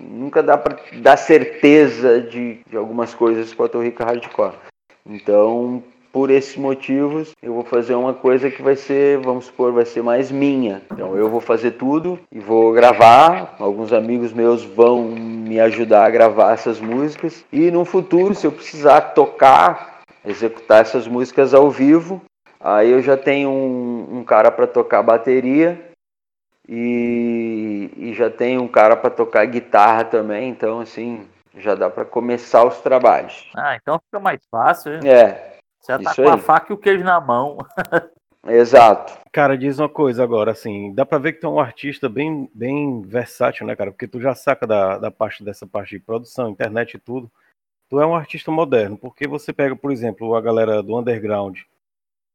nunca dá para dar certeza de, de algumas coisas com a Torrica Hardcore. Então, por esses motivos, eu vou fazer uma coisa que vai ser, vamos supor, vai ser mais minha. Então eu vou fazer tudo e vou gravar. Alguns amigos meus vão me ajudar a gravar essas músicas. E no futuro, se eu precisar tocar, executar essas músicas ao vivo, aí eu já tenho um, um cara para tocar bateria. E, e já tenho um cara para tocar guitarra também, então assim, já dá para começar os trabalhos. Ah, então fica mais fácil. Hein? É, já tá Isso com aí. a faca e o queijo na mão. Exato. Cara, diz uma coisa agora, assim, dá pra ver que tu é um artista bem, bem versátil, né, cara? Porque tu já saca da, da parte dessa parte de produção, internet e tudo. Tu é um artista moderno, porque você pega, por exemplo, a galera do underground,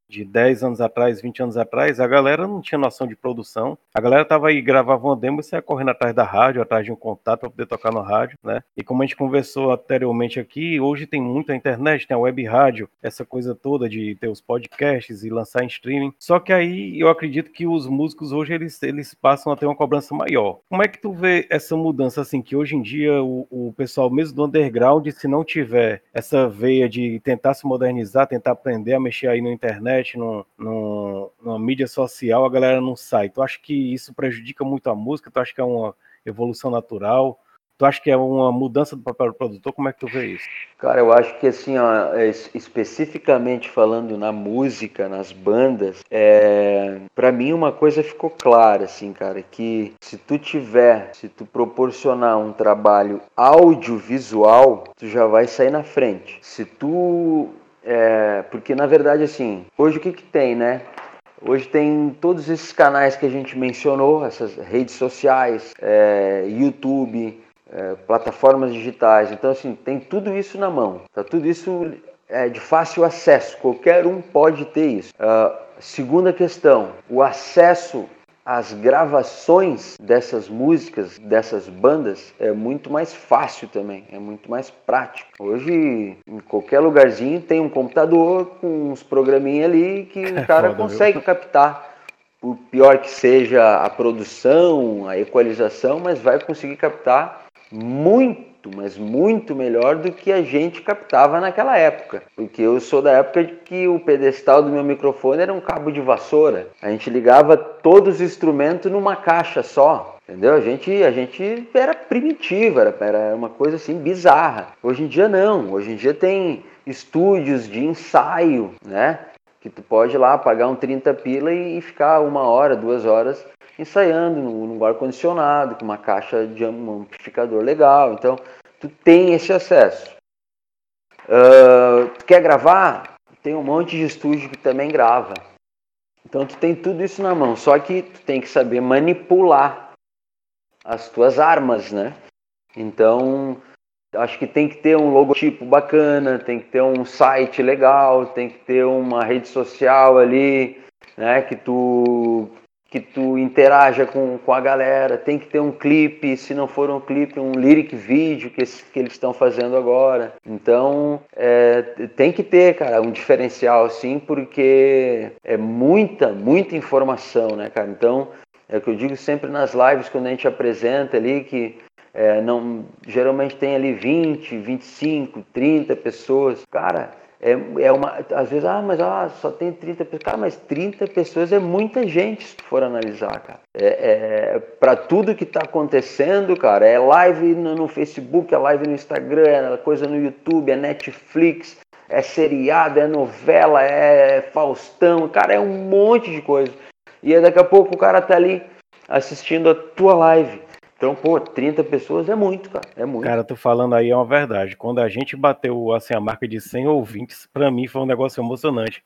de 10 anos atrás, 20 anos atrás, a galera não tinha noção de produção. A galera tava aí, gravava uma demo e saia correndo atrás da rádio, atrás de um contato para poder tocar no rádio, né? E como a gente conversou anteriormente aqui, hoje tem muita internet, tem a web rádio, essa coisa toda de ter os podcasts e lançar em streaming. Só que aí eu acredito que os músicos hoje eles, eles passam a ter uma cobrança maior. Como é que tu vê essa mudança, assim, que hoje em dia o, o pessoal mesmo do underground, se não tiver essa veia de tentar se modernizar, tentar aprender a mexer aí na internet, internet, no, no, mídia social, a galera não sai. Tu acha que isso prejudica muito a música? Tu acha que é uma evolução natural? Tu acha que é uma mudança do papel do produtor? Como é que tu vê isso? Cara, eu acho que assim, ó, especificamente falando na música, nas bandas, é, para mim uma coisa ficou clara, assim, cara, que se tu tiver, se tu proporcionar um trabalho audiovisual, tu já vai sair na frente. Se tu é, porque na verdade, assim, hoje o que, que tem, né? Hoje tem todos esses canais que a gente mencionou, essas redes sociais, é, YouTube, é, plataformas digitais. Então, assim, tem tudo isso na mão. Tá tudo isso é de fácil acesso. Qualquer um pode ter isso. Uh, segunda questão, o acesso as gravações dessas músicas, dessas bandas, é muito mais fácil também, é muito mais prático. Hoje, em qualquer lugarzinho, tem um computador com uns programinhas ali que o cara Foda, consegue viu? captar. Por pior que seja a produção, a equalização, mas vai conseguir captar muito muito, mas muito melhor do que a gente captava naquela época. Porque eu sou da época de que o pedestal do meu microfone era um cabo de vassoura. A gente ligava todos os instrumentos numa caixa só. Entendeu? A gente, a gente era primitivo, era, era uma coisa assim bizarra. Hoje em dia não. Hoje em dia tem estúdios de ensaio, né? Que tu pode ir lá pagar um 30 pila e, ficar uma hora, duas horas ensaiando no, ar-condicionado, com uma caixa de um amplificador legal. Então, tu tem esse acesso. Uh, tu quer gravar? Tem um monte de estúdio que também grava. Então, tu tem tudo isso na mão. Só que tu tem que saber manipular as tuas armas, né? Então, acho que tem que ter um logotipo bacana, tem que ter um site legal, tem que ter uma rede social ali, né, que tu que tu interaja com, com a galera, tem que ter um clipe, se não for um clipe, um lyric vídeo que, que eles estão fazendo agora. Então, é, tem que ter, cara, um diferencial assim, porque é muita, muita informação, né, cara? Então, é o que eu digo sempre nas lives quando a gente apresenta ali que é, não, geralmente tem ali 20, 25, 30 pessoas. Cara, é, é uma. Às vezes, ah, mas ah, só tem 30 pessoas. Cara, mas 30 pessoas é muita gente se for analisar, cara. É, é para tudo que está acontecendo, cara, é live no, no, Facebook, é live no Instagram, é coisa no YouTube, é Netflix, é seriado, é novela, é Faustão, cara, é um monte de coisa. E daqui a pouco o cara tá ali assistindo a tua live. Então, pô, 30 pessoas é muito, cara. É muito. Cara, tu falando aí é uma verdade. Quando a gente bateu assim, a marca de 100 ouvintes, pra mim foi um negócio emocionante.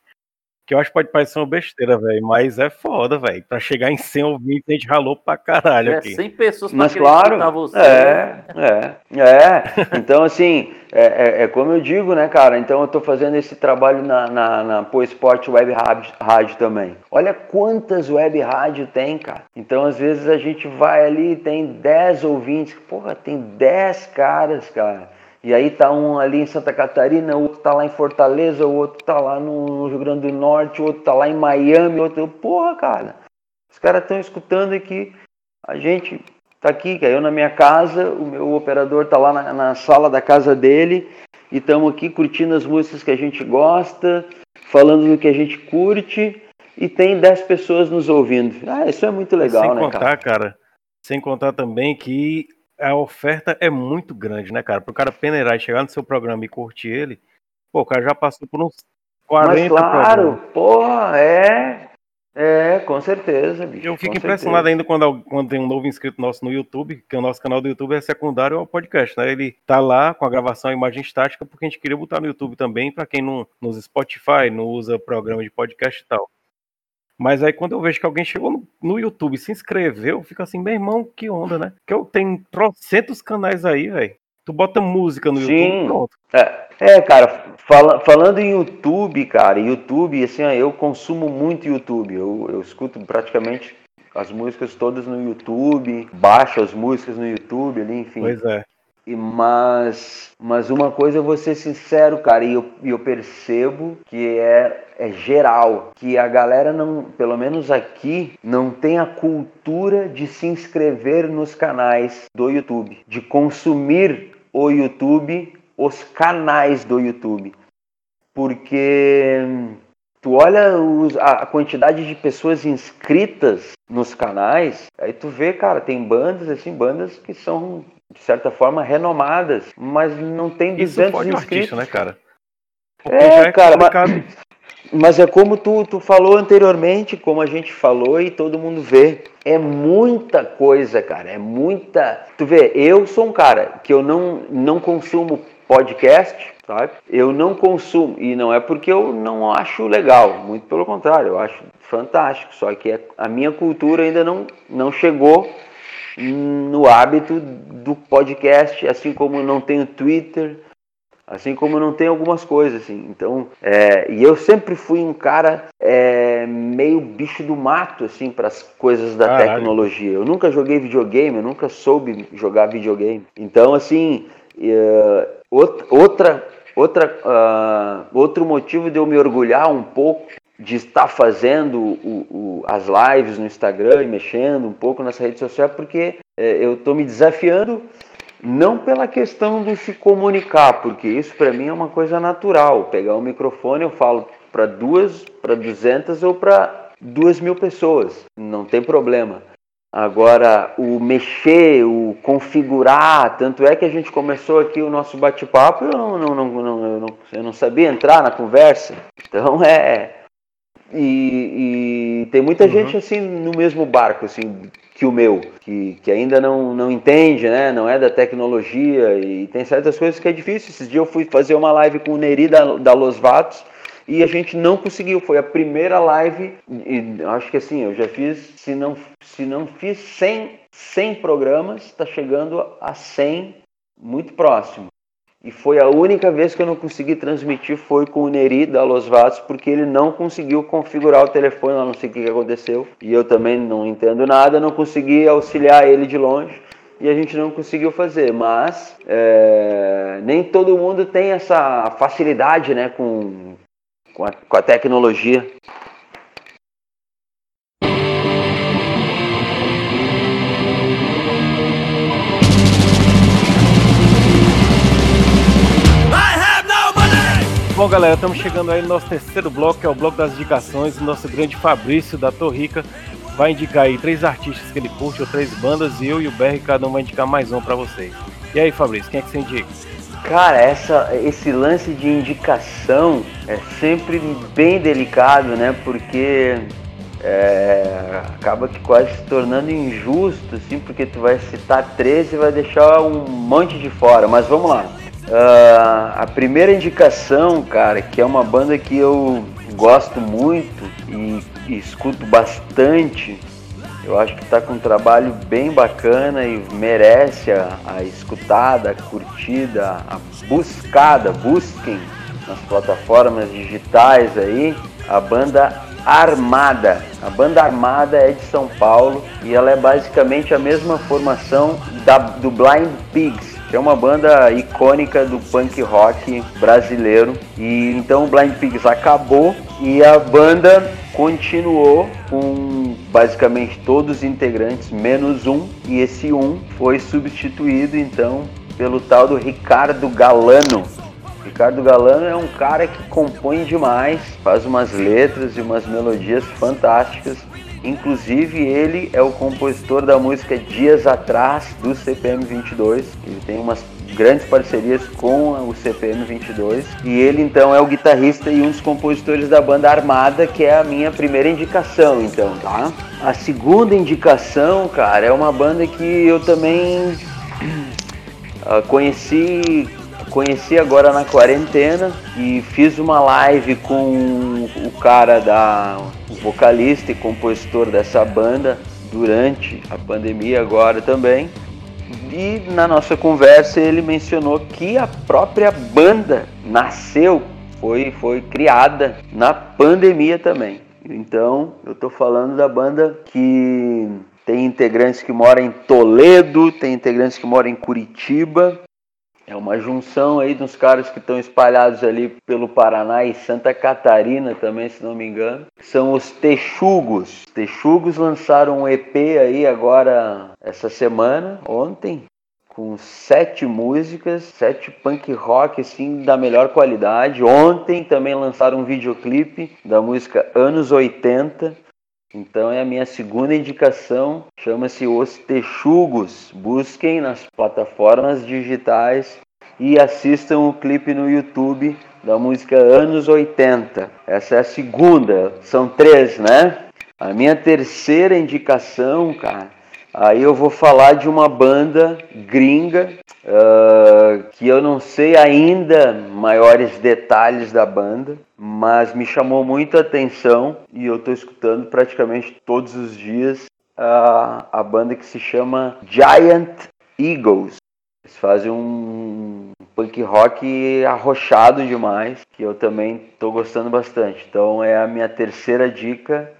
Que eu acho que pode parecer uma besteira, velho, mas é foda, velho. Pra chegar em 100 ouvintes, a gente ralou pra caralho é, aqui. 100 pessoas pra mas, claro, você. É, é, é. Então, assim, é, é, é, como eu digo, né, cara? Então, eu tô fazendo esse trabalho na, na, na Pô Esporte Web Rádio também. Olha quantas web rádio tem, cara. Então, às vezes, a gente vai ali tem 10 ouvintes. Porra, tem 10 caras, cara e aí tá um ali em Santa Catarina, o outro tá lá em Fortaleza, o outro tá lá no Rio Grande do Norte, o outro tá lá em Miami, o outro. Porra, cara. Os caras estão escutando aqui. A gente tá aqui, eu na minha casa, o meu operador tá lá na, na sala da casa dele, e estamos aqui curtindo as músicas que a gente gosta, falando do que a gente curte, e tem 10 pessoas nos ouvindo. Ah, isso é muito legal, Sem né, contar, cara? cara? Sem contar também que a oferta é muito grande, né, cara? Para o cara peneirar e chegar no seu programa e curtir ele, pô, o cara já passou por uns 40 Mas claro, programas. porra, é. É, com certeza, bicho. Eu fico impressionado certeza. ainda quando, quando tem um novo inscrito nosso no YouTube, que o nosso canal do YouTube é secundário ao podcast, né? Ele tá lá com a gravação a imagem estática, porque a gente queria botar no YouTube também, para quem não nos Spotify, não usa programa de podcast e tal. Mas aí quando eu vejo que alguém chegou no, no YouTube e se inscreveu, eu fico assim, meu irmão, que onda, né? Que eu tenho trocentos canais aí, velho. Tu bota música no Sim. YouTube, pronto. É, é cara, fala, falando em YouTube, cara, YouTube, assim, eu consumo muito YouTube. Eu, eu escuto praticamente as músicas todas no YouTube, baixo as músicas no YouTube ali, enfim. Pois é. E, mas, mas uma coisa eu vou ser sincero, cara, e eu, eu percebo que é, é geral, que a galera não, pelo menos aqui, não tem a cultura de se inscrever nos canais do YouTube, de consumir o YouTube, os canais do YouTube. Porque tu olha os, a quantidade de pessoas inscritas nos canais, aí tu vê, cara, tem bandas assim, bandas que são de certa forma, renomadas, mas não tem 200 Isso inscritos. Artista, né, cara? Porque é, é cara, mas, mas, é como tu, tu falou anteriormente, como a gente falou e todo mundo vê. É muita coisa, cara, é muita... Tu vê, eu sou um cara que eu não, não consumo podcast, sabe? Eu não consumo, e não é porque eu não acho legal, muito pelo contrário, eu acho fantástico, só que a minha cultura ainda não, não chegou no hábito do podcast, assim como não tenho Twitter, assim como não tenho algumas coisas assim. Então, é, e eu sempre fui um cara é, meio bicho do mato assim para as coisas da Caralho. tecnologia. Eu nunca joguei videogame, eu nunca soube jogar videogame. Então, assim, é, outra outra uh, outro motivo de eu me orgulhar um pouco de estar fazendo o, o, as lives no Instagram e mexendo um pouco nessa rede social, porque é, eu estou me desafiando Não pela questão de se comunicar, porque isso para mim é uma coisa natural. Pegar o um microfone, eu falo para duas, para duzentas ou para duas mil pessoas, não tem problema. Agora, o mexer, o configurar, tanto é que a gente começou aqui o nosso bate-papo, eu não, não, não, não, eu não, eu não sabia entrar na conversa. Então é. E, e tem muita uhum. gente assim no mesmo barco, assim, que o meu, que, que ainda não, não entende, né? Não é da tecnologia e tem certas coisas que é difícil. Esses dias eu fui fazer uma live com o Neri da, da Los Vatos e a gente não conseguiu. Foi a primeira live, e acho que assim, eu já fiz, se não, se não fiz 100, 100 programas, está chegando a 100, muito próximo. E foi a única vez que eu não consegui transmitir foi com o Neri da Los Vatos, porque ele não conseguiu configurar o telefone, eu não sei o que aconteceu. E eu também não entendo nada, não consegui auxiliar ele de longe e a gente não conseguiu fazer. Mas é, nem todo mundo tem essa facilidade né, com, com a, com a tecnologia. Bom, galera, estamos chegando aí no nosso terceiro bloco, que é o bloco das indicações. O nosso grande Fabrício da Torrica vai indicar aí três artistas que ele curte ou três bandas e eu e o Berry cada um vai indicar mais um para vocês. E aí, Fabrício, quem é que você indica? Cara, essa, esse lance de indicação é sempre bem delicado, né? Porque é, acaba que quase se tornando injusto, assim, porque tu vai citar 13 e vai deixar um monte de fora. Mas vamos lá. Uh, a primeira indicação, cara, que é uma banda que eu gosto muito e, e escuto bastante, eu acho que está com um trabalho bem bacana e merece a, a escutada, a curtida, a buscada, busquem nas plataformas digitais aí, a banda Armada. A banda Armada é de São Paulo e ela é basicamente a mesma formação da, do Blind Pigs, é uma banda icônica do punk rock brasileiro. E então o Blind Pigs acabou e a banda continuou com basicamente todos os integrantes, menos um, e esse um foi substituído então pelo tal do Ricardo Galano. Ricardo Galano é um cara que compõe demais, faz umas letras e umas melodias fantásticas. Inclusive ele é o compositor da música Dias Atrás do CPM 22. Ele tem umas grandes parcerias com o CPM 22 e ele então é o guitarrista e um dos compositores da banda Armada, que é a minha primeira indicação, então, tá? A segunda indicação, cara, é uma banda que eu também uh, conheci conheci agora na quarentena e fiz uma live com o cara da o vocalista e compositor dessa banda durante a pandemia agora também e na nossa conversa ele mencionou que a própria banda nasceu, foi, foi criada na pandemia também. Então eu estou falando da banda que tem integrantes que moram em Toledo, tem integrantes que moram em Curitiba, é uma junção aí dos caras que estão espalhados ali pelo Paraná e Santa Catarina também, se não me engano. São os Texugos. Os Texugos lançaram um EP aí agora essa semana, ontem, com sete músicas, sete punk rock assim da melhor qualidade. Ontem também lançaram um videoclipe da música Anos 80. Então é a minha segunda indicação, chama-se Os Texugos. Busquem nas plataformas digitais e assistam o clipe no YouTube da música Anos 80. Essa é a segunda, são três, né? A minha terceira indicação, cara, aí eu vou falar de uma banda gringa uh, que eu não sei ainda maiores detalhes da banda, mas me chamou muito a atenção e eu estou escutando praticamente todos os dias uh, a banda que se chama Giant Eagles. Eles fazem um punk rock arrochado demais, que eu também estou gostando bastante. Então é a minha terceira dica.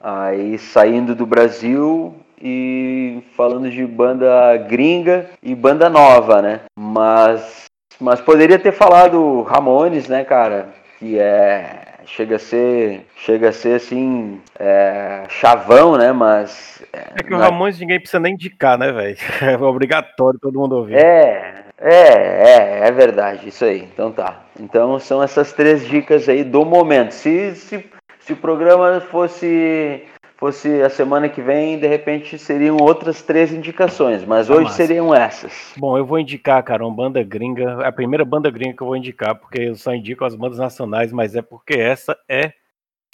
Aí saindo do Brasil, e falando de banda gringa e banda nova, né? Mas, mas poderia ter falado Ramones, né, cara? Que é chega a ser, chega a ser assim, é, chavão, né? Mas. É, é que o Ramones ninguém precisa nem indicar, né, velho? É obrigatório todo mundo ouvir. É, é, é, é verdade, isso aí. Então tá. Então são essas três dicas aí do momento. Se, se, se o programa fosse fosse a semana que vem, de repente seriam outras três indicações, mas hoje seriam essas. Bom, eu vou indicar, cara, uma banda gringa, a primeira banda gringa que eu vou indicar, porque eu só indico as bandas nacionais, mas é porque essa é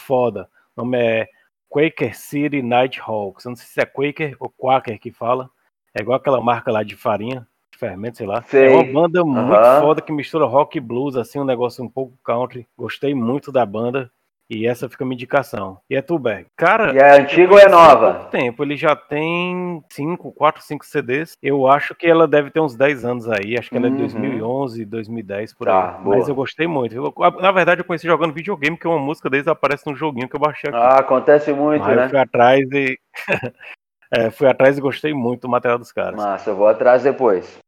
foda. O nome é Quaker City Nighthawks. Eu não sei se é Quaker ou Quaker que fala. É igual aquela marca lá de farinha, de fermento, sei lá. Sei. É uma banda muito uhum. foda que mistura rock e blues, assim, um negócio um pouco country. Gostei muito da banda. E essa fica uma indicação. E é Tuberg. Cara. E é antiga ou é nova? Tempo. Ele já tem 5, 4, 5 CDs. Eu acho que ela deve ter uns 10 anos aí. Acho que ela é de 2011, 2010, por tá, aí. Boa. Mas eu gostei muito. Eu, na verdade, eu conheci jogando videogame, que uma música deles aparece num joguinho que eu baixei aqui. Ah, acontece muito, aí né? Eu fui atrás e. é, fui atrás e gostei muito do material dos caras. Massa, eu vou atrás depois.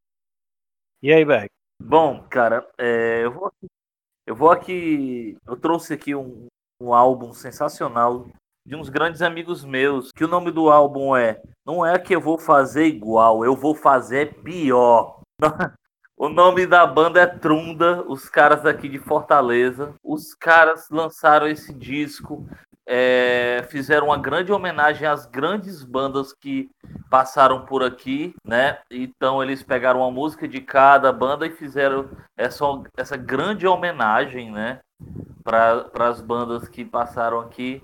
E aí, Berg? Bom, cara, é, eu vou aqui. Eu vou aqui. Eu trouxe aqui um, um álbum sensacional de uns grandes amigos meus, que o nome do álbum é Não é que eu vou fazer igual, eu vou fazer pior. O nome da banda é Trunda, os caras daqui de Fortaleza. Os caras lançaram esse disco, é, fizeram uma grande homenagem às grandes bandas que passaram por aqui, né? Então eles pegaram uma música de cada banda e fizeram essa, essa grande homenagem, né? Para as bandas que passaram aqui.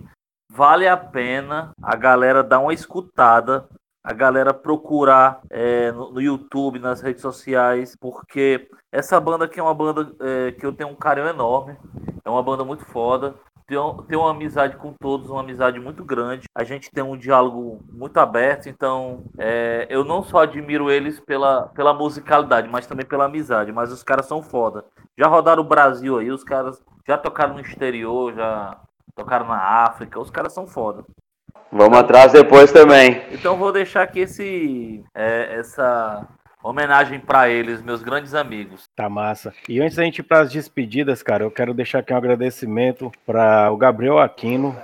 Vale a pena a galera dar uma escutada, a galera procurar é, no, no, YouTube, nas redes sociais, porque essa banda aqui é uma banda é, que eu tenho um carinho enorme, é uma banda muito foda. Tenho, tenho uma amizade com todos, uma amizade muito grande. A gente tem um diálogo muito aberto, então é, eu não só admiro eles pela, pela musicalidade, mas também pela amizade. Mas os caras são foda. Já rodaram o Brasil aí, os caras já tocaram no exterior, já tocaram na África, os caras são foda. Vamos atrás depois também. Então vou deixar aqui esse, é, essa homenagem para eles, meus grandes amigos. Tá massa. E antes da gente ir para as despedidas, cara, eu quero deixar aqui um agradecimento para o Gabriel Aquino,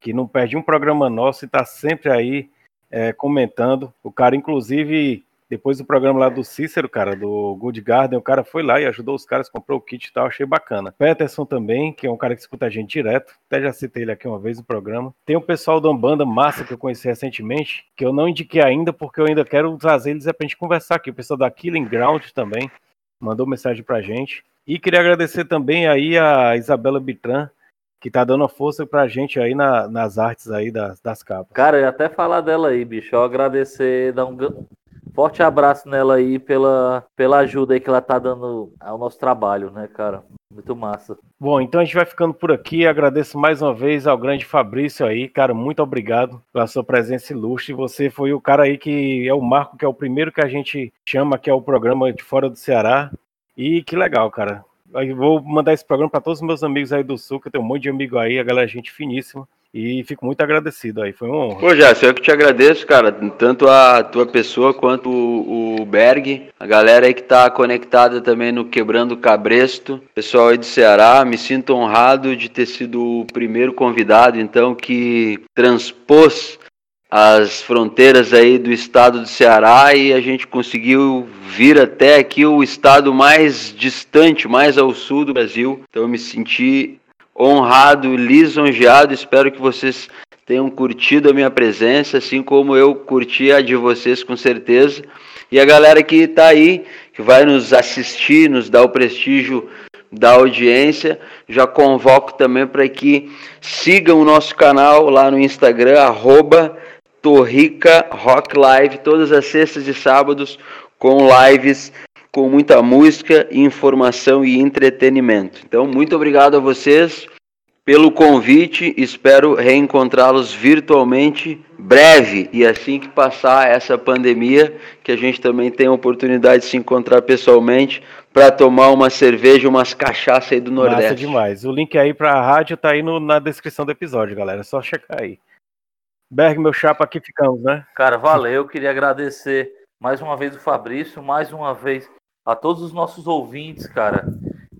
que não perde um programa nosso e tá sempre aí é, comentando. O cara, inclusive, depois do programa lá do Cícero, cara, do Good Garden, o cara foi lá e ajudou os caras, comprou o kit e tal, achei bacana. Peterson também, que é um cara que escuta a gente direto, até já citei ele aqui uma vez no programa. Tem o pessoal da Umbanda Massa que eu conheci recentemente, que eu não indiquei ainda, porque eu ainda quero trazer eles pra gente conversar aqui. O pessoal da Killing Ground também mandou mensagem pra gente. E queria agradecer também aí a Isabela Bitran, que tá dando força pra gente aí na, nas artes aí das, das capas. Cara, eu ia até falar dela aí, bicho. Eu agradecer, dar um, Forte abraço nela aí pela, pela ajuda aí que ela tá dando ao nosso trabalho, né, cara? Muito massa. Bom, então a gente vai ficando por aqui. Agradeço mais uma vez ao grande Fabrício aí, cara. Muito obrigado pela sua presença ilustre. Você foi o cara aí que é o Marco, que é o primeiro que a gente chama, que é o programa de Fora do Ceará. E que legal, cara. Eu vou mandar esse programa para todos os meus amigos aí do Sul, que eu tenho um monte de amigo aí, a galera é gente finíssima. E fico muito agradecido aí, foi uma honra. Pô, Jéssica, eu que te agradeço, cara, tanto a tua pessoa quanto o, o Berg, a galera aí que tá conectada também no Quebrando Cabresto, pessoal aí do Ceará, me sinto honrado de ter sido o primeiro convidado, então, que transpôs as fronteiras aí do estado do Ceará e a gente conseguiu vir até aqui o estado mais distante, mais ao sul do Brasil. Então eu me senti honrado, lisonjeado. Espero que vocês tenham curtido a minha presença, assim como eu curti a de vocês com certeza. E a galera que está aí, que vai nos assistir, nos dar o prestígio da audiência, já convoco também para que sigam o nosso canal lá no Instagram, arroba Torrica Rock Live, todas as sextas e sábados, com lives com muita música, informação e entretenimento. Então, muito obrigado a vocês pelo convite. Espero reencontrá-los virtualmente breve e assim que passar essa pandemia, que a gente também tem a oportunidade de se encontrar pessoalmente para tomar uma cerveja, umas cachaças aí do Nordeste. Massa demais. O link aí para a rádio tá aí no, na descrição do episódio, galera. É só checar aí. Berg, meu chapa, aqui ficamos, né? Cara, valeu. Queria agradecer mais uma vez o Fabrício, mais uma vez a todos os nossos ouvintes, cara.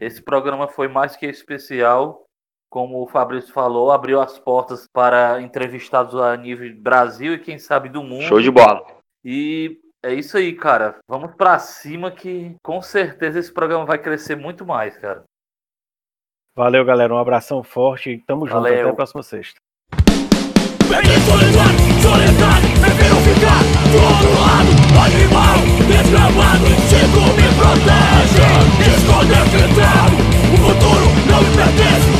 Esse programa foi mais que especial. como o Fabrício falou, abriu as portas para entrevistados a nível Brasil e quem sabe do mundo. Show de bola. E é isso aí, cara. Vamos para cima que com certeza esse programa vai crescer muito mais, cara. Valeu, galera. Um abração forte e tamo junto. Valeu. Até a próxima sexta. Soledade, soledade, prefiro ficar do outro lado animal desgramado Chico me protege. Esconder a O futuro não me pertence.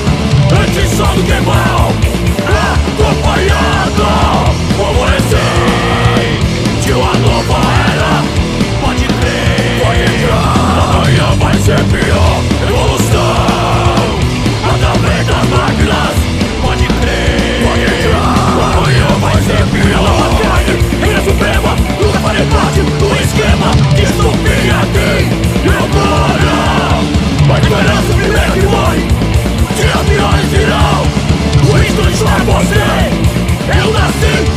Antes só do que mal é Acompanhado. Como esse De uma nova era Pode crer. Vai entrar Amanhã vai ser pior. A esperança me mete mãe Tira, tira e tira. O instante é você. Eu nasci